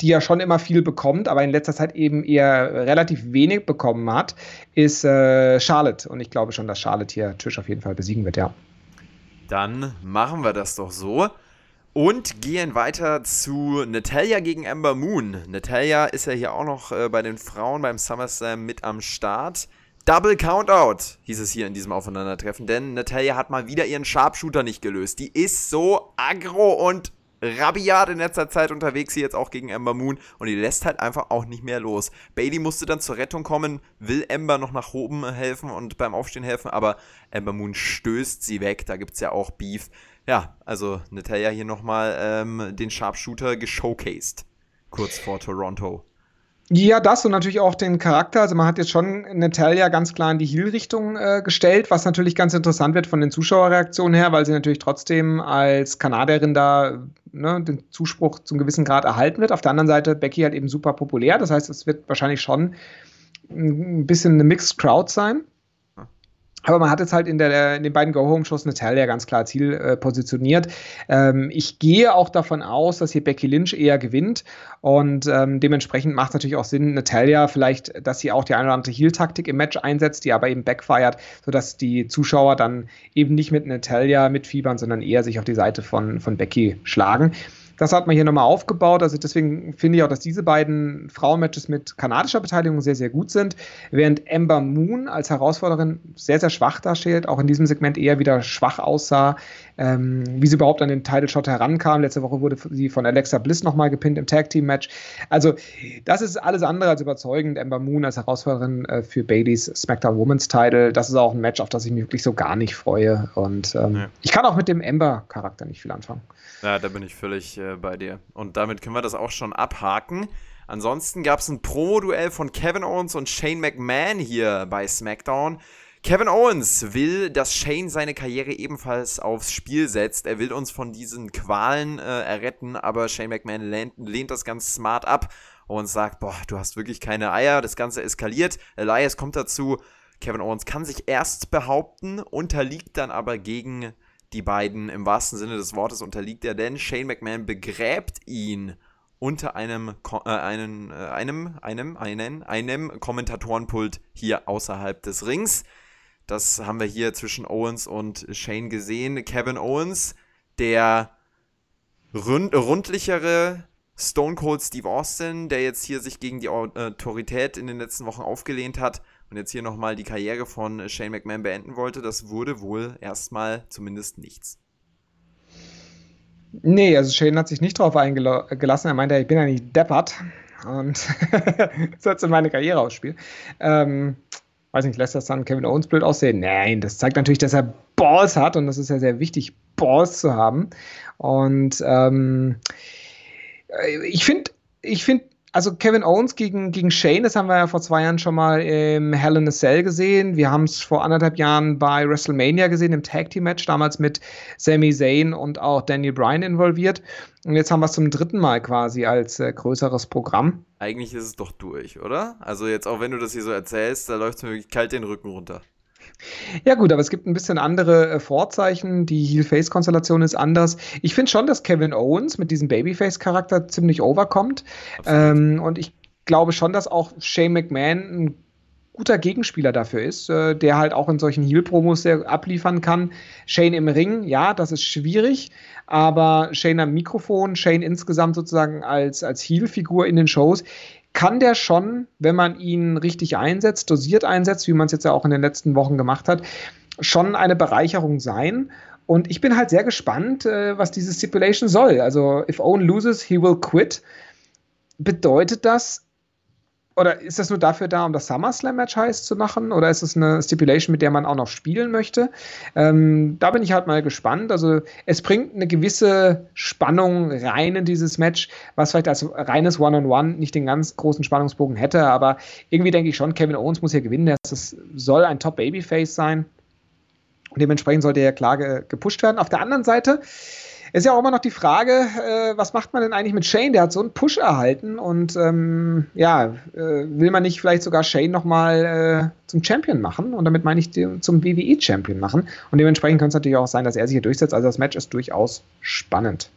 die ja schon immer viel bekommt, aber in letzter Zeit eben eher relativ wenig bekommen hat, ist äh, Charlotte. Und ich glaube schon, dass Charlotte hier Tisch auf jeden Fall besiegen wird, ja. Dann machen wir das doch so. Und gehen weiter zu Natalia gegen Amber Moon. Natalia ist ja hier auch noch äh, bei den Frauen beim SummerSlam mit am Start. Double Countout hieß es hier in diesem Aufeinandertreffen, denn Natalia hat mal wieder ihren Sharpshooter nicht gelöst. Die ist so aggro und rabiat in letzter Zeit unterwegs hier jetzt auch gegen Ember Moon und die lässt halt einfach auch nicht mehr los. Bailey musste dann zur Rettung kommen, will Ember noch nach oben helfen und beim Aufstehen helfen, aber Ember Moon stößt sie weg. Da gibt es ja auch Beef. Ja, also Natalia hier nochmal ähm, den Sharpshooter geshowcased. Kurz vor Toronto. Ja, das und natürlich auch den Charakter. Also man hat jetzt schon Natalia ganz klar in die Heel-Richtung äh, gestellt, was natürlich ganz interessant wird von den Zuschauerreaktionen her, weil sie natürlich trotzdem als Kanadierin da ne, den Zuspruch zum gewissen Grad erhalten wird. Auf der anderen Seite Becky halt eben super populär. Das heißt, es wird wahrscheinlich schon ein bisschen eine Mixed Crowd sein. Aber man hat jetzt halt in, der, in den beiden Go-Home-Shows Natalia ganz klar Ziel äh, positioniert. Ähm, ich gehe auch davon aus, dass hier Becky Lynch eher gewinnt. Und ähm, dementsprechend macht es natürlich auch Sinn, Natalia vielleicht, dass sie auch die eine oder andere Heal-Taktik im Match einsetzt, die aber eben backfired, sodass die Zuschauer dann eben nicht mit Natalia mitfiebern, sondern eher sich auf die Seite von, von Becky schlagen. Das hat man hier nochmal aufgebaut. Also deswegen finde ich auch, dass diese beiden Frauenmatches mit kanadischer Beteiligung sehr, sehr gut sind. Während Ember Moon als Herausforderin sehr, sehr schwach darstellt, auch in diesem Segment eher wieder schwach aussah, ähm, wie sie überhaupt an den Title Shot herankam. Letzte Woche wurde sie von Alexa Bliss nochmal gepinnt im Tag Team Match. Also das ist alles andere als überzeugend. Ember Moon als Herausforderin äh, für Baileys SmackDown Women's Title. Das ist auch ein Match, auf das ich mich wirklich so gar nicht freue. Und ähm, ja. ich kann auch mit dem Ember-Charakter nicht viel anfangen. Ja, da bin ich völlig äh, bei dir. Und damit können wir das auch schon abhaken. Ansonsten gab es ein Pro-Duell von Kevin Owens und Shane McMahon hier bei SmackDown. Kevin Owens will, dass Shane seine Karriere ebenfalls aufs Spiel setzt. Er will uns von diesen Qualen äh, erretten, aber Shane McMahon lehnt, lehnt das ganz smart ab und sagt, boah, du hast wirklich keine Eier, das Ganze eskaliert. Elias kommt dazu, Kevin Owens kann sich erst behaupten, unterliegt dann aber gegen die beiden im wahrsten Sinne des Wortes unterliegt er, denn Shane McMahon begräbt ihn unter einem, äh, einen, äh, einem, einem, einen, einem Kommentatorenpult hier außerhalb des Rings. Das haben wir hier zwischen Owens und Shane gesehen. Kevin Owens, der rund, rundlichere Stone Cold Steve Austin, der jetzt hier sich gegen die Autorität in den letzten Wochen aufgelehnt hat, und jetzt hier nochmal die Karriere von Shane McMahon beenden wollte, das wurde wohl erstmal zumindest nichts. Nee, also Shane hat sich nicht drauf eingelassen. Er meinte, ich bin ja nicht deppert und setze meine Karriere aufs Spiel. Ähm, weiß nicht, lässt das dann Kevin Owens blöd aussehen? Nein, das zeigt natürlich, dass er Balls hat und das ist ja sehr wichtig, Balls zu haben. Und ähm, ich finde, ich finde, also Kevin Owens gegen, gegen Shane, das haben wir ja vor zwei Jahren schon mal im Hell in a Cell gesehen. Wir haben es vor anderthalb Jahren bei WrestleMania gesehen, im Tag Team Match, damals mit Sami Zayn und auch Daniel Bryan involviert. Und jetzt haben wir es zum dritten Mal quasi als äh, größeres Programm. Eigentlich ist es doch durch, oder? Also jetzt auch wenn du das hier so erzählst, da läuft es mir wirklich kalt den Rücken runter. Ja gut, aber es gibt ein bisschen andere äh, Vorzeichen. Die Heel-Face-Konstellation ist anders. Ich finde schon, dass Kevin Owens mit diesem Babyface-Charakter ziemlich overkommt. Ähm, und ich glaube schon, dass auch Shane McMahon ein guter Gegenspieler dafür ist, äh, der halt auch in solchen Heel-Promos sehr abliefern kann. Shane im Ring, ja, das ist schwierig, aber Shane am Mikrofon, Shane insgesamt sozusagen als, als Heel-Figur in den Shows, kann der schon, wenn man ihn richtig einsetzt, dosiert einsetzt, wie man es jetzt ja auch in den letzten Wochen gemacht hat, schon eine Bereicherung sein. Und ich bin halt sehr gespannt, äh, was diese Stipulation soll. Also, if Owen loses, he will quit. Bedeutet das, oder ist das nur dafür da, um das SummerSlam-Match heiß zu machen? Oder ist es eine Stipulation, mit der man auch noch spielen möchte? Ähm, da bin ich halt mal gespannt. Also, es bringt eine gewisse Spannung rein in dieses Match, was vielleicht als reines One-on-One -on -One nicht den ganz großen Spannungsbogen hätte. Aber irgendwie denke ich schon, Kevin Owens muss hier gewinnen. Das soll ein Top-Babyface sein. Und dementsprechend sollte er klar ge gepusht werden. Auf der anderen Seite ist ja auch immer noch die Frage, äh, was macht man denn eigentlich mit Shane? Der hat so einen Push erhalten und ähm, ja, äh, will man nicht vielleicht sogar Shane nochmal äh, zum Champion machen? Und damit meine ich die, zum WWE-Champion machen. Und dementsprechend könnte es natürlich auch sein, dass er sich hier durchsetzt. Also das Match ist durchaus spannend.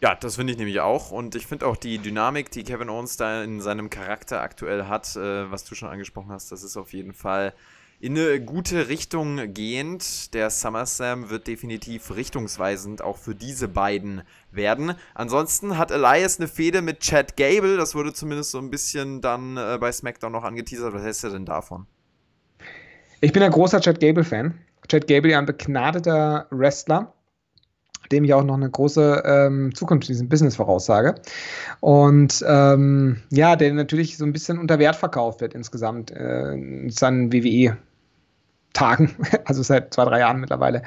Ja, das finde ich nämlich auch. Und ich finde auch die Dynamik, die Kevin Owens da in seinem Charakter aktuell hat, äh, was du schon angesprochen hast, das ist auf jeden Fall in eine gute Richtung gehend. Der SummerSlam wird definitiv richtungsweisend auch für diese beiden werden. Ansonsten hat Elias eine Fehde mit Chad Gable. Das wurde zumindest so ein bisschen dann äh, bei SmackDown noch angeteasert. Was hältst du denn davon? Ich bin ein großer Chad Gable-Fan. Chad Gable, ja ein begnadeter Wrestler dem ich auch noch eine große ähm, Zukunft in diesem Business voraussage. Und ähm, ja, der natürlich so ein bisschen unter Wert verkauft wird insgesamt äh, in seinen WWE Tagen, also seit zwei, drei Jahren mittlerweile,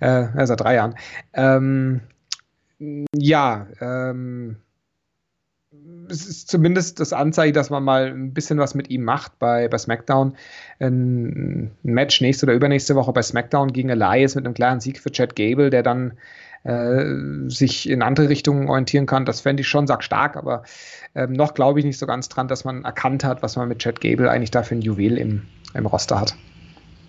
äh, ja, seit drei Jahren. Ähm, ja, ähm, es ist zumindest das Anzeichen, dass man mal ein bisschen was mit ihm macht bei, bei SmackDown. Ein, Match nächste oder übernächste Woche bei SmackDown gegen Elias mit einem klaren Sieg für Chad Gable, der dann äh, sich in andere Richtungen orientieren kann. Das fände ich schon stark, aber ähm, noch glaube ich nicht so ganz dran, dass man erkannt hat, was man mit Chad Gable eigentlich da für ein Juwel im, im Roster hat.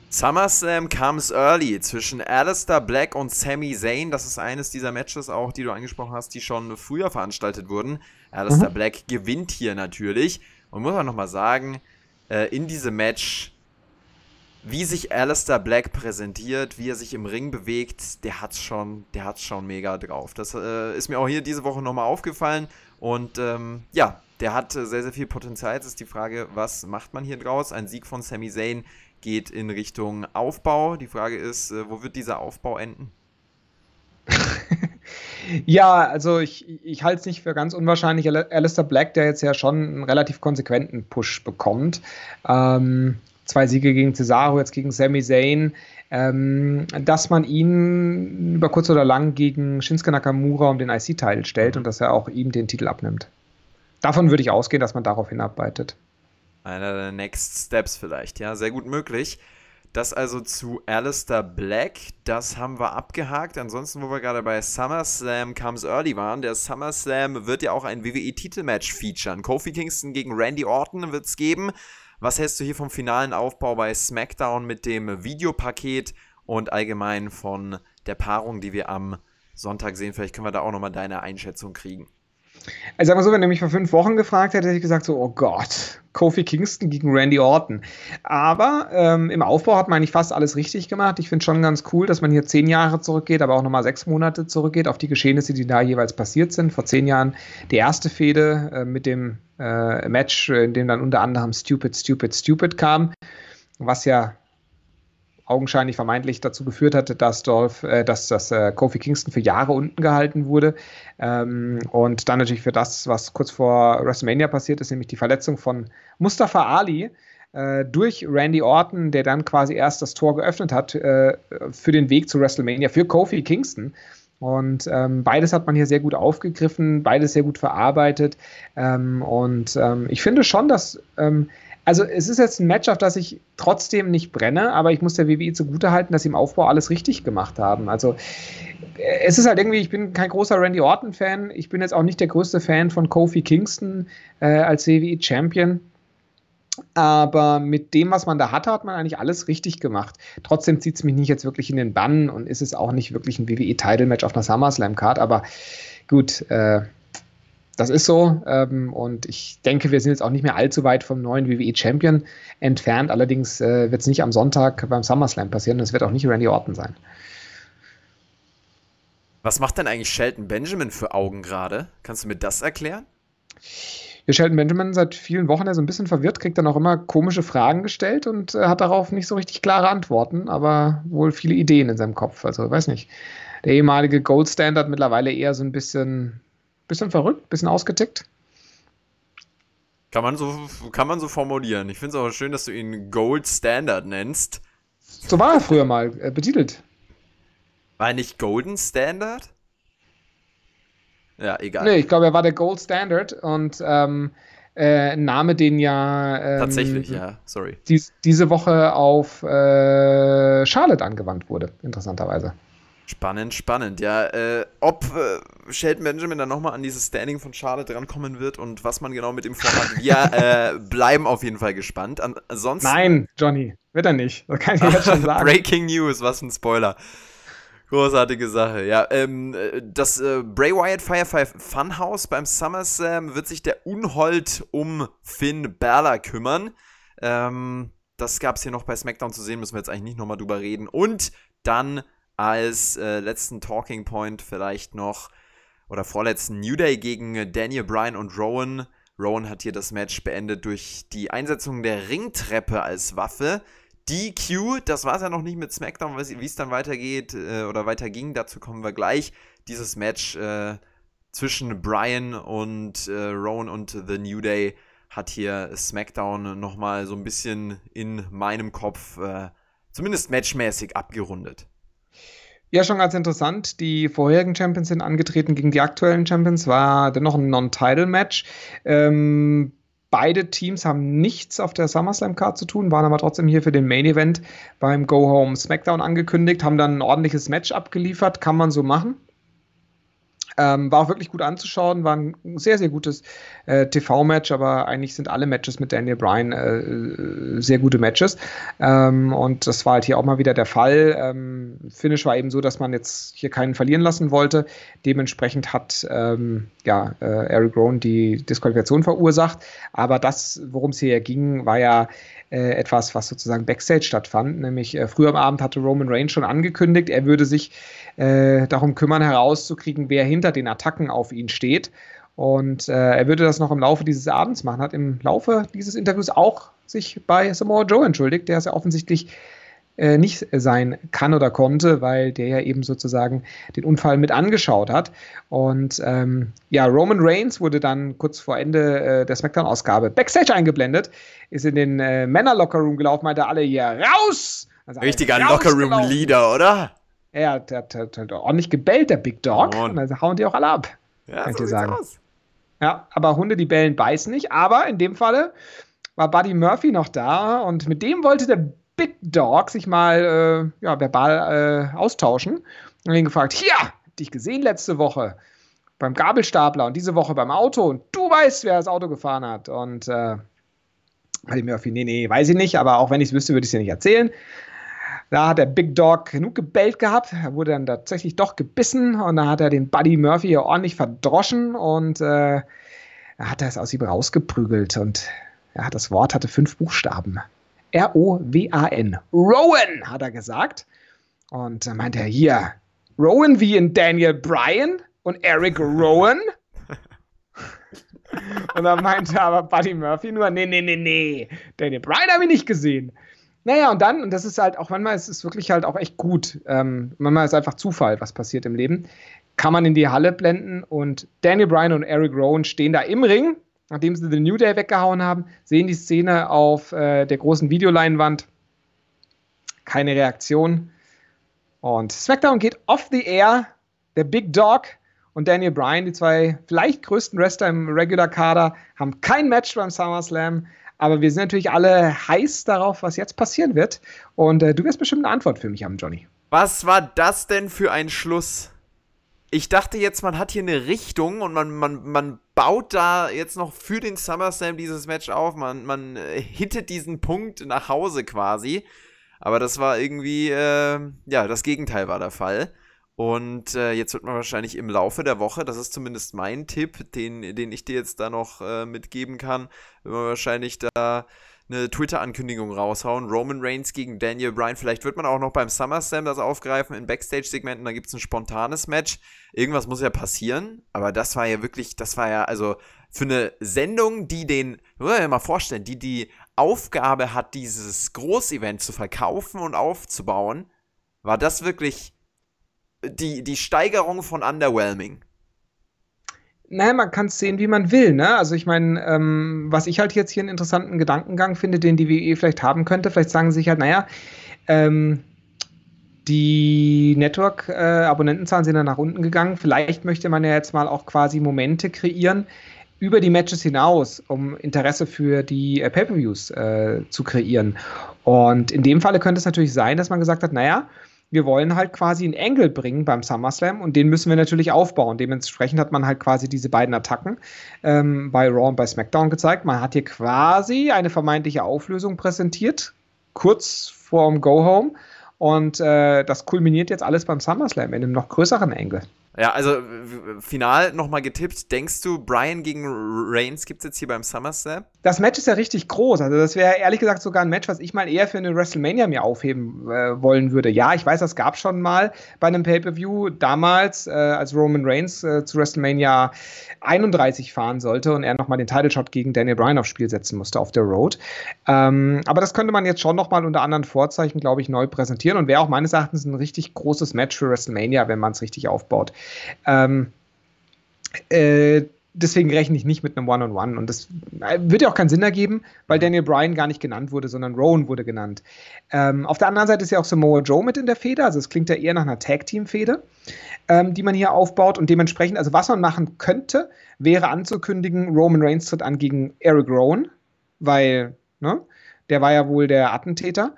SummerSlam comes early zwischen Alistair Black und Sami Zayn. Das ist eines dieser Matches auch, die du angesprochen hast, die schon früher veranstaltet wurden. Alistair mhm. Black gewinnt hier natürlich. Und muss man nochmal sagen, äh, in diesem Match, wie sich Alistair Black präsentiert, wie er sich im Ring bewegt, der hat's schon, der hat's schon mega drauf. Das äh, ist mir auch hier diese Woche nochmal aufgefallen. Und ähm, ja, der hat sehr, sehr viel Potenzial. Jetzt ist die Frage, was macht man hier draus? Ein Sieg von Sami Zayn geht in Richtung Aufbau. Die Frage ist, äh, wo wird dieser Aufbau enden? ja, also ich, ich halte es nicht für ganz unwahrscheinlich. Alistair Black, der jetzt ja schon einen relativ konsequenten Push bekommt. Ähm, zwei Siege gegen Cesaro, jetzt gegen Sami Zayn. Ähm, dass man ihn über kurz oder lang gegen Shinsuke Nakamura um den IC-Titel stellt und dass er auch ihm den Titel abnimmt. Davon würde ich ausgehen, dass man darauf hinarbeitet. Einer der Next Steps vielleicht, ja, sehr gut möglich. Das also zu Alistair Black, das haben wir abgehakt. Ansonsten, wo wir gerade bei SummerSlam Comes Early waren, der SummerSlam wird ja auch ein WWE-Titelmatch featuren. Kofi Kingston gegen Randy Orton wird es geben. Was hältst du hier vom finalen Aufbau bei SmackDown mit dem Videopaket und allgemein von der Paarung, die wir am Sonntag sehen? Vielleicht können wir da auch nochmal deine Einschätzung kriegen. Also sagen wir so, wenn er mich vor fünf Wochen gefragt hätte, hätte ich gesagt so, oh Gott, Kofi Kingston gegen Randy Orton. Aber ähm, im Aufbau hat man eigentlich fast alles richtig gemacht. Ich finde schon ganz cool, dass man hier zehn Jahre zurückgeht, aber auch nochmal sechs Monate zurückgeht auf die Geschehnisse, die da jeweils passiert sind. Vor zehn Jahren die erste Fehde äh, mit dem äh, Match, in dem dann unter anderem Stupid, Stupid, Stupid kam, was ja augenscheinlich vermeintlich dazu geführt hatte, dass, Dolph, äh, dass, dass äh, Kofi Kingston für Jahre unten gehalten wurde. Ähm, und dann natürlich für das, was kurz vor WrestleMania passiert ist, nämlich die Verletzung von Mustafa Ali äh, durch Randy Orton, der dann quasi erst das Tor geöffnet hat äh, für den Weg zu WrestleMania für Kofi Kingston. Und ähm, beides hat man hier sehr gut aufgegriffen, beides sehr gut verarbeitet. Ähm, und ähm, ich finde schon, dass ähm, also es ist jetzt ein Match, auf das ich trotzdem nicht brenne, aber ich muss der WWE zugutehalten, dass sie im Aufbau alles richtig gemacht haben. Also es ist halt irgendwie, ich bin kein großer Randy Orton-Fan, ich bin jetzt auch nicht der größte Fan von Kofi Kingston äh, als WWE-Champion. Aber mit dem, was man da hatte, hat man eigentlich alles richtig gemacht. Trotzdem zieht es mich nicht jetzt wirklich in den Bann und ist es auch nicht wirklich ein WWE-Title-Match auf einer SummerSlam-Card. Aber gut, äh, das ist so. Ähm, und ich denke, wir sind jetzt auch nicht mehr allzu weit vom neuen WWE Champion entfernt. Allerdings äh, wird es nicht am Sonntag beim SummerSlam passieren. Es wird auch nicht Randy Orton sein. Was macht denn eigentlich Shelton Benjamin für Augen gerade? Kannst du mir das erklären? Ja, Shelton Benjamin seit vielen Wochen ja so ein bisschen verwirrt, kriegt dann auch immer komische Fragen gestellt und äh, hat darauf nicht so richtig klare Antworten, aber wohl viele Ideen in seinem Kopf. Also, weiß nicht. Der ehemalige Gold Standard mittlerweile eher so ein bisschen Bisschen verrückt, bisschen ausgetickt. Kann man so, kann man so formulieren. Ich finde es auch schön, dass du ihn Gold Standard nennst. So war er früher mal äh, betitelt. War er nicht Golden Standard? Ja, egal. Nee, ich glaube, er war der Gold Standard und ähm, äh, ein Name, den ja. Ähm, Tatsächlich, ja, sorry. Dies, diese Woche auf äh, Charlotte angewandt wurde, interessanterweise. Spannend, spannend. Ja, äh, ob äh, Shelton Benjamin dann nochmal an dieses Standing von Charlotte rankommen wird und was man genau mit ihm vorhat, wir äh, bleiben auf jeden Fall gespannt. ansonsten. Nein, Johnny, wird er nicht. Das kann ich jetzt schon sagen. Breaking News, was ein Spoiler. Großartige Sache. Ja, ähm, das äh, Bray Wyatt Firefly Funhouse beim SummerSlam wird sich der Unhold um Finn Balor kümmern. Ähm, das gab es hier noch bei SmackDown zu sehen, müssen wir jetzt eigentlich nicht nochmal drüber reden. Und dann als äh, letzten Talking Point vielleicht noch oder vorletzten New Day gegen Daniel Bryan und Rowan. Rowan hat hier das Match beendet durch die Einsetzung der Ringtreppe als Waffe. DQ, das war es ja noch nicht mit SmackDown, wie es dann weitergeht äh, oder weiterging, dazu kommen wir gleich. Dieses Match äh, zwischen Bryan und äh, Rowan und The New Day hat hier SmackDown nochmal so ein bisschen in meinem Kopf, äh, zumindest matchmäßig, abgerundet. Ja, schon ganz interessant. Die vorherigen Champions sind angetreten gegen die aktuellen Champions, war dennoch ein Non-Title-Match. Ähm, beide Teams haben nichts auf der SummerSlam-Card zu tun, waren aber trotzdem hier für den Main-Event beim Go-Home SmackDown angekündigt, haben dann ein ordentliches Match abgeliefert, kann man so machen. Ähm, war auch wirklich gut anzuschauen, war ein sehr, sehr gutes äh, TV-Match, aber eigentlich sind alle Matches mit Daniel Bryan äh, sehr gute Matches. Ähm, und das war halt hier auch mal wieder der Fall. Ähm, Finish war eben so, dass man jetzt hier keinen verlieren lassen wollte. Dementsprechend hat ähm, ja, äh, Eric Rowan die Disqualifikation verursacht. Aber das, worum es hier ging, war ja äh, etwas, was sozusagen Backstage stattfand. Nämlich äh, früher am Abend hatte Roman Reigns schon angekündigt, er würde sich äh, darum kümmern, herauszukriegen, wer hinter den Attacken auf ihn steht. Und äh, er würde das noch im Laufe dieses Abends machen, hat im Laufe dieses Interviews auch sich bei Samoa Joe entschuldigt, der es ja offensichtlich äh, nicht sein kann oder konnte, weil der ja eben sozusagen den Unfall mit angeschaut hat. Und ähm, ja, Roman Reigns wurde dann kurz vor Ende äh, der SmackDown-Ausgabe Backstage eingeblendet, ist in den äh, Männer-Locker-Room gelaufen, meinte alle hier raus! Also Richtiger Locker-Room-Leader, oder? Er hat, hat, hat, hat, ordentlich gebellt, der Big Dog. Oh. Und dann hauen die auch alle ab. Ja, kann so ich sagen. Aus. Ja, aber Hunde, die bellen, beißen nicht. Aber in dem Falle war Buddy Murphy noch da und mit dem wollte der Big Dog sich mal äh, ja, verbal äh, austauschen und ihn gefragt: Hier, dich gesehen letzte Woche beim Gabelstapler und diese Woche beim Auto und du weißt, wer das Auto gefahren hat. Und äh, Buddy Murphy, nee, nee, weiß ich nicht, aber auch wenn ich es wüsste, würde ich es dir nicht erzählen. Da hat der Big Dog genug gebellt gehabt. Er wurde dann tatsächlich doch gebissen und da hat er den Buddy Murphy hier ordentlich verdroschen und äh, er hat es aus ihm rausgeprügelt. Und ja, das Wort hatte fünf Buchstaben. R-O-W-A-N. Rowan, hat er gesagt. Und dann meinte er hier, Rowan wie in Daniel Bryan und Eric Rowan. und dann meinte aber Buddy Murphy nur, nee, nee, nee, nee, Daniel Bryan habe ich nicht gesehen. Naja, und dann, und das ist halt auch manchmal, es ist wirklich halt auch echt gut. Ähm, manchmal ist es einfach Zufall, was passiert im Leben. Kann man in die Halle blenden und Daniel Bryan und Eric Rowan stehen da im Ring, nachdem sie The New Day weggehauen haben, sehen die Szene auf äh, der großen Videoleinwand. Keine Reaktion. Und SmackDown geht off the air. Der Big Dog und Daniel Bryan, die zwei vielleicht größten Wrestler im Regular-Kader, haben kein Match beim SummerSlam. Aber wir sind natürlich alle heiß darauf, was jetzt passieren wird. Und äh, du wirst bestimmt eine Antwort für mich haben, Johnny. Was war das denn für ein Schluss? Ich dachte jetzt, man hat hier eine Richtung und man, man, man baut da jetzt noch für den SummerSlam dieses Match auf. Man, man äh, hittet diesen Punkt nach Hause quasi. Aber das war irgendwie, äh, ja, das Gegenteil war der Fall. Und äh, jetzt wird man wahrscheinlich im Laufe der Woche, das ist zumindest mein Tipp, den, den ich dir jetzt da noch äh, mitgeben kann, wird man wahrscheinlich da eine Twitter-Ankündigung raushauen. Roman Reigns gegen Daniel Bryan. Vielleicht wird man auch noch beim SummerSlam das aufgreifen in Backstage-Segmenten. Da gibt es ein spontanes Match. Irgendwas muss ja passieren. Aber das war ja wirklich, das war ja, also für eine Sendung, die den, muss man mal vorstellen, die die Aufgabe hat, dieses Großevent zu verkaufen und aufzubauen, war das wirklich die, die Steigerung von Underwhelming. Naja, man kann es sehen, wie man will. Ne? Also ich meine, ähm, was ich halt jetzt hier einen interessanten Gedankengang finde, den die WE vielleicht haben könnte, vielleicht sagen sie sich halt, naja, ähm, die Network-Abonnentenzahlen äh, sind dann nach unten gegangen. Vielleicht möchte man ja jetzt mal auch quasi Momente kreieren über die Matches hinaus, um Interesse für die äh, Pay-per-Views äh, zu kreieren. Und in dem Falle könnte es natürlich sein, dass man gesagt hat, naja, wir wollen halt quasi einen Angle bringen beim SummerSlam und den müssen wir natürlich aufbauen. Dementsprechend hat man halt quasi diese beiden Attacken ähm, bei Raw und bei SmackDown gezeigt. Man hat hier quasi eine vermeintliche Auflösung präsentiert, kurz vorm Go-Home. Und äh, das kulminiert jetzt alles beim SummerSlam in einem noch größeren Angle. Ja, also final nochmal getippt. Denkst du, Brian gegen Reigns gibt es jetzt hier beim SummerSlam? Das Match ist ja richtig groß. Also, das wäre ehrlich gesagt sogar ein Match, was ich mal eher für eine WrestleMania mir aufheben äh, wollen würde. Ja, ich weiß, das gab es schon mal bei einem Pay-Per-View damals, äh, als Roman Reigns äh, zu WrestleMania 31 fahren sollte und er nochmal den Title Shot gegen Daniel Bryan aufs Spiel setzen musste auf der Road. Ähm, aber das könnte man jetzt schon nochmal unter anderen Vorzeichen, glaube ich, neu präsentieren und wäre auch meines Erachtens ein richtig großes Match für WrestleMania, wenn man es richtig aufbaut. Ähm, äh, deswegen rechne ich nicht mit einem One-on-One. -on -One. Und das äh, wird ja auch keinen Sinn ergeben, weil Daniel Bryan gar nicht genannt wurde, sondern Rowan wurde genannt. Ähm, auf der anderen Seite ist ja auch Samoa Joe mit in der Feder. Also es klingt ja eher nach einer Tag-Team-Fehde, ähm, die man hier aufbaut. Und dementsprechend, also was man machen könnte, wäre anzukündigen, Roman Reigns tritt an gegen Eric Rowan, weil ne, der war ja wohl der Attentäter.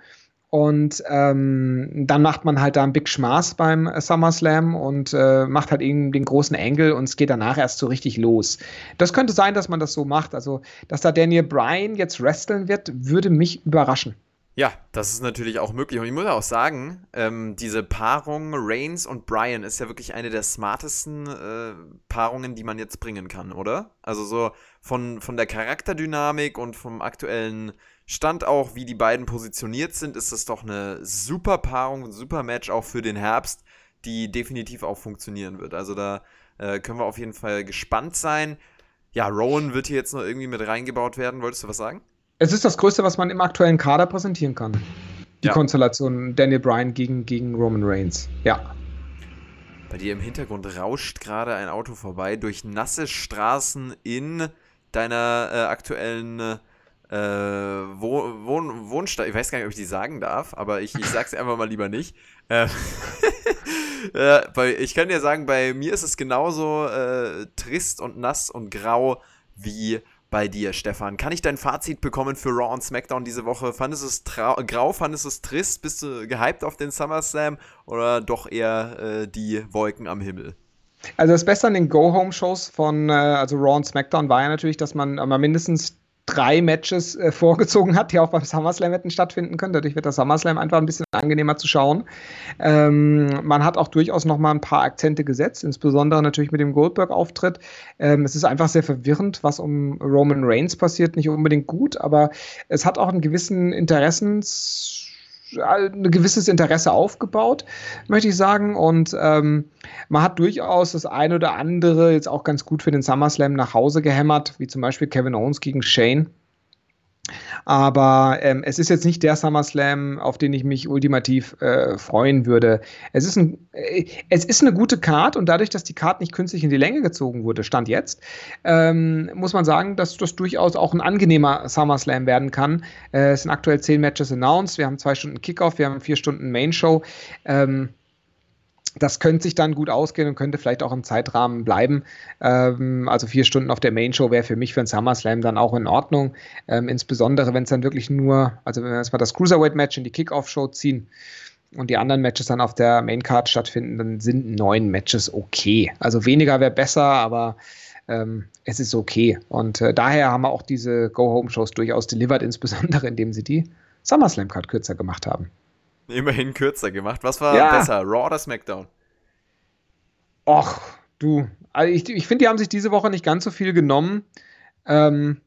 Und ähm, dann macht man halt da einen Big Schmaß beim SummerSlam und äh, macht halt eben den großen Angle und es geht danach erst so richtig los. Das könnte sein, dass man das so macht. Also, dass da Daniel Bryan jetzt wresteln wird, würde mich überraschen. Ja, das ist natürlich auch möglich. Und ich muss auch sagen, ähm, diese Paarung Reigns und Bryan ist ja wirklich eine der smartesten äh, Paarungen, die man jetzt bringen kann, oder? Also so von, von der Charakterdynamik und vom aktuellen Stand auch, wie die beiden positioniert sind, ist das doch eine super Paarung, ein super Match auch für den Herbst, die definitiv auch funktionieren wird. Also da äh, können wir auf jeden Fall gespannt sein. Ja, Rowan wird hier jetzt noch irgendwie mit reingebaut werden. Wolltest du was sagen? Es ist das Größte, was man im aktuellen Kader präsentieren kann. Die ja. Konstellation Daniel Bryan gegen, gegen Roman Reigns. Ja. Bei dir im Hintergrund rauscht gerade ein Auto vorbei durch nasse Straßen in deiner äh, aktuellen äh, Wohn Wohn Wohnstadt. Ich weiß gar nicht, ob ich die sagen darf, aber ich, ich sag's einfach mal lieber nicht. Äh, äh, ich kann dir sagen, bei mir ist es genauso äh, trist und nass und grau wie bei dir, Stefan. Kann ich dein Fazit bekommen für Raw und SmackDown diese Woche? Fandest du es grau, fandest du es trist? Bist du gehypt auf den SummerSlam oder doch eher äh, die Wolken am Himmel? Also das Beste an den Go-Home-Shows von äh, also Raw und SmackDown war ja natürlich, dass man mal mindestens drei Matches äh, vorgezogen hat, die auch beim SummerSlam hätten stattfinden können. Dadurch wird das SummerSlam einfach ein bisschen angenehmer zu schauen. Ähm, man hat auch durchaus noch mal ein paar Akzente gesetzt, insbesondere natürlich mit dem Goldberg-Auftritt. Ähm, es ist einfach sehr verwirrend, was um Roman Reigns passiert. Nicht unbedingt gut, aber es hat auch einen gewissen Interessens ein gewisses Interesse aufgebaut, möchte ich sagen. Und ähm, man hat durchaus das eine oder andere jetzt auch ganz gut für den SummerSlam nach Hause gehämmert, wie zum Beispiel Kevin Owens gegen Shane. Aber ähm, es ist jetzt nicht der SummerSlam, auf den ich mich ultimativ äh, freuen würde. Es ist, ein, äh, es ist eine gute Card und dadurch, dass die Card nicht künstlich in die Länge gezogen wurde, stand jetzt, ähm, muss man sagen, dass das durchaus auch ein angenehmer SummerSlam werden kann. Äh, es sind aktuell zehn Matches announced. Wir haben zwei Stunden Kickoff, wir haben vier Stunden Main Show. Ähm, das könnte sich dann gut ausgehen und könnte vielleicht auch im Zeitrahmen bleiben. Ähm, also vier Stunden auf der Main Show wäre für mich für ein SummerSlam dann auch in Ordnung. Ähm, insbesondere, wenn es dann wirklich nur, also wenn wir jetzt mal das Cruiserweight-Match in die Kickoff-Show ziehen und die anderen Matches dann auf der Main Card stattfinden, dann sind neun Matches okay. Also weniger wäre besser, aber ähm, es ist okay. Und äh, daher haben wir auch diese Go-Home-Shows durchaus delivered, insbesondere indem sie die SummerSlam-Card kürzer gemacht haben. Immerhin kürzer gemacht. Was war ja. besser, Raw oder SmackDown? Och, du. Also ich, ich finde, die haben sich diese Woche nicht ganz so viel genommen. Ähm,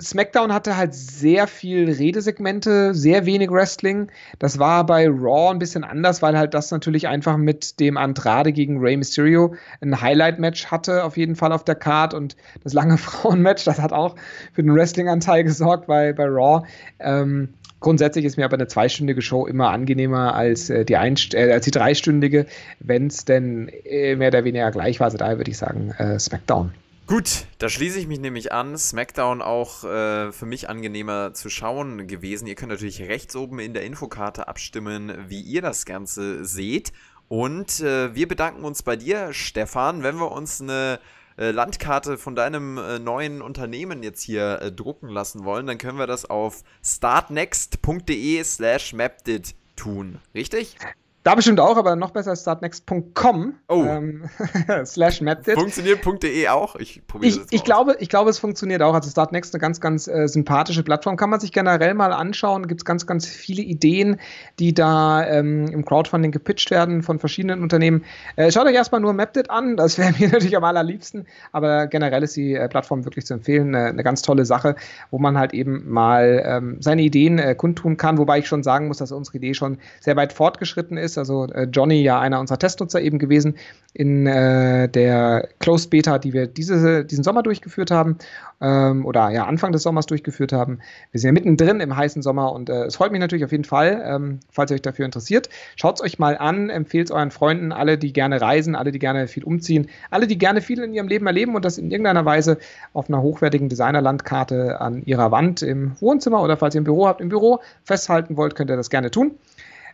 SmackDown hatte halt sehr viel Redesegmente, sehr wenig Wrestling. Das war bei Raw ein bisschen anders, weil halt das natürlich einfach mit dem Andrade gegen Rey Mysterio ein Highlight-Match hatte, auf jeden Fall auf der Card. Und das lange Frauen-Match, das hat auch für den Wrestling-Anteil gesorgt bei, bei Raw. Ähm, Grundsätzlich ist mir aber eine zweistündige Show immer angenehmer als, äh, die, Einst äh, als die dreistündige, wenn es denn äh, mehr oder weniger gleich war. Also daher würde ich sagen, äh, SmackDown. Gut, da schließe ich mich nämlich an. SmackDown auch äh, für mich angenehmer zu schauen gewesen. Ihr könnt natürlich rechts oben in der Infokarte abstimmen, wie ihr das Ganze seht. Und äh, wir bedanken uns bei dir, Stefan, wenn wir uns eine äh, Landkarte von deinem äh, neuen Unternehmen jetzt hier äh, drucken lassen wollen, dann können wir das auf startnext.de slash mapdit tun. Richtig? Da bestimmt auch, aber noch besser startnext.com oh. ähm, slash mapdit. Funktioniert.de auch? Ich probiere das jetzt ich glaube, ich glaube, es funktioniert auch. Also Startnext eine ganz, ganz äh, sympathische Plattform. Kann man sich generell mal anschauen. Gibt es ganz, ganz viele Ideen, die da ähm, im Crowdfunding gepitcht werden von verschiedenen Unternehmen. Äh, schaut euch erstmal nur Mapdit an. Das wäre mir natürlich am allerliebsten. Aber generell ist die äh, Plattform wirklich zu empfehlen. Eine, eine, ganz tolle Sache, wo man halt eben mal ähm, seine Ideen äh, kundtun kann. Wobei ich schon sagen muss, dass unsere Idee schon sehr weit fortgeschritten ist ist. Also äh, Johnny ja einer unserer Testnutzer eben gewesen in äh, der Closed Beta, die wir diese, diesen Sommer durchgeführt haben ähm, oder ja Anfang des Sommers durchgeführt haben. Wir sind ja mittendrin im heißen Sommer und äh, es freut mich natürlich auf jeden Fall, ähm, falls ihr euch dafür interessiert. Schaut es euch mal an, empfehlt es euren Freunden, alle, die gerne reisen, alle, die gerne viel umziehen, alle, die gerne viel in ihrem Leben erleben und das in irgendeiner Weise auf einer hochwertigen Designerlandkarte an ihrer Wand im Wohnzimmer oder falls ihr ein Büro habt, im Büro festhalten wollt, könnt ihr das gerne tun.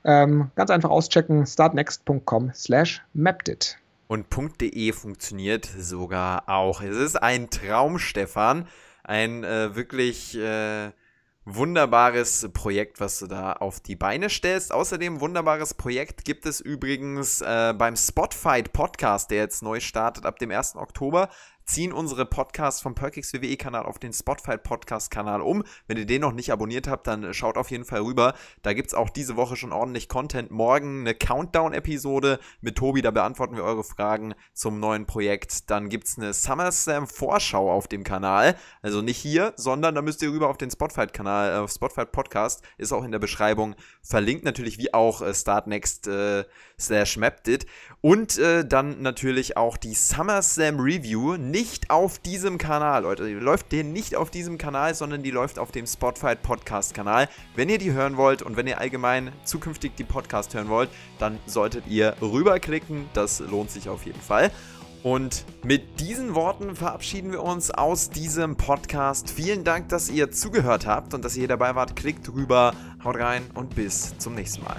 Ähm, ganz einfach auschecken, startnext.com slash mapdit. Und .de funktioniert sogar auch. Es ist ein Traum, Stefan. Ein äh, wirklich äh, wunderbares Projekt, was du da auf die Beine stellst. Außerdem wunderbares Projekt gibt es übrigens äh, beim Spotify Podcast, der jetzt neu startet ab dem 1. Oktober ziehen unsere Podcasts vom Perkix WWE Kanal auf den Spotify Podcast Kanal um. Wenn ihr den noch nicht abonniert habt, dann schaut auf jeden Fall rüber. Da gibt es auch diese Woche schon ordentlich Content. Morgen eine Countdown-Episode mit Tobi, da beantworten wir eure Fragen zum neuen Projekt. Dann gibt es eine SummerSlam Vorschau auf dem Kanal. Also nicht hier, sondern da müsst ihr rüber auf den Spotify Kanal, äh, auf Spotify Podcast. Ist auch in der Beschreibung verlinkt. Natürlich wie auch äh, Start Next äh. Und äh, dann natürlich auch die SummerSlam Review. Nicht auf diesem Kanal, Leute. Die läuft der nicht auf diesem Kanal, sondern die läuft auf dem Spotify Podcast Kanal. Wenn ihr die hören wollt und wenn ihr allgemein zukünftig die Podcast hören wollt, dann solltet ihr rüberklicken. Das lohnt sich auf jeden Fall. Und mit diesen Worten verabschieden wir uns aus diesem Podcast. Vielen Dank, dass ihr zugehört habt und dass ihr dabei wart. Klickt rüber, haut rein und bis zum nächsten Mal.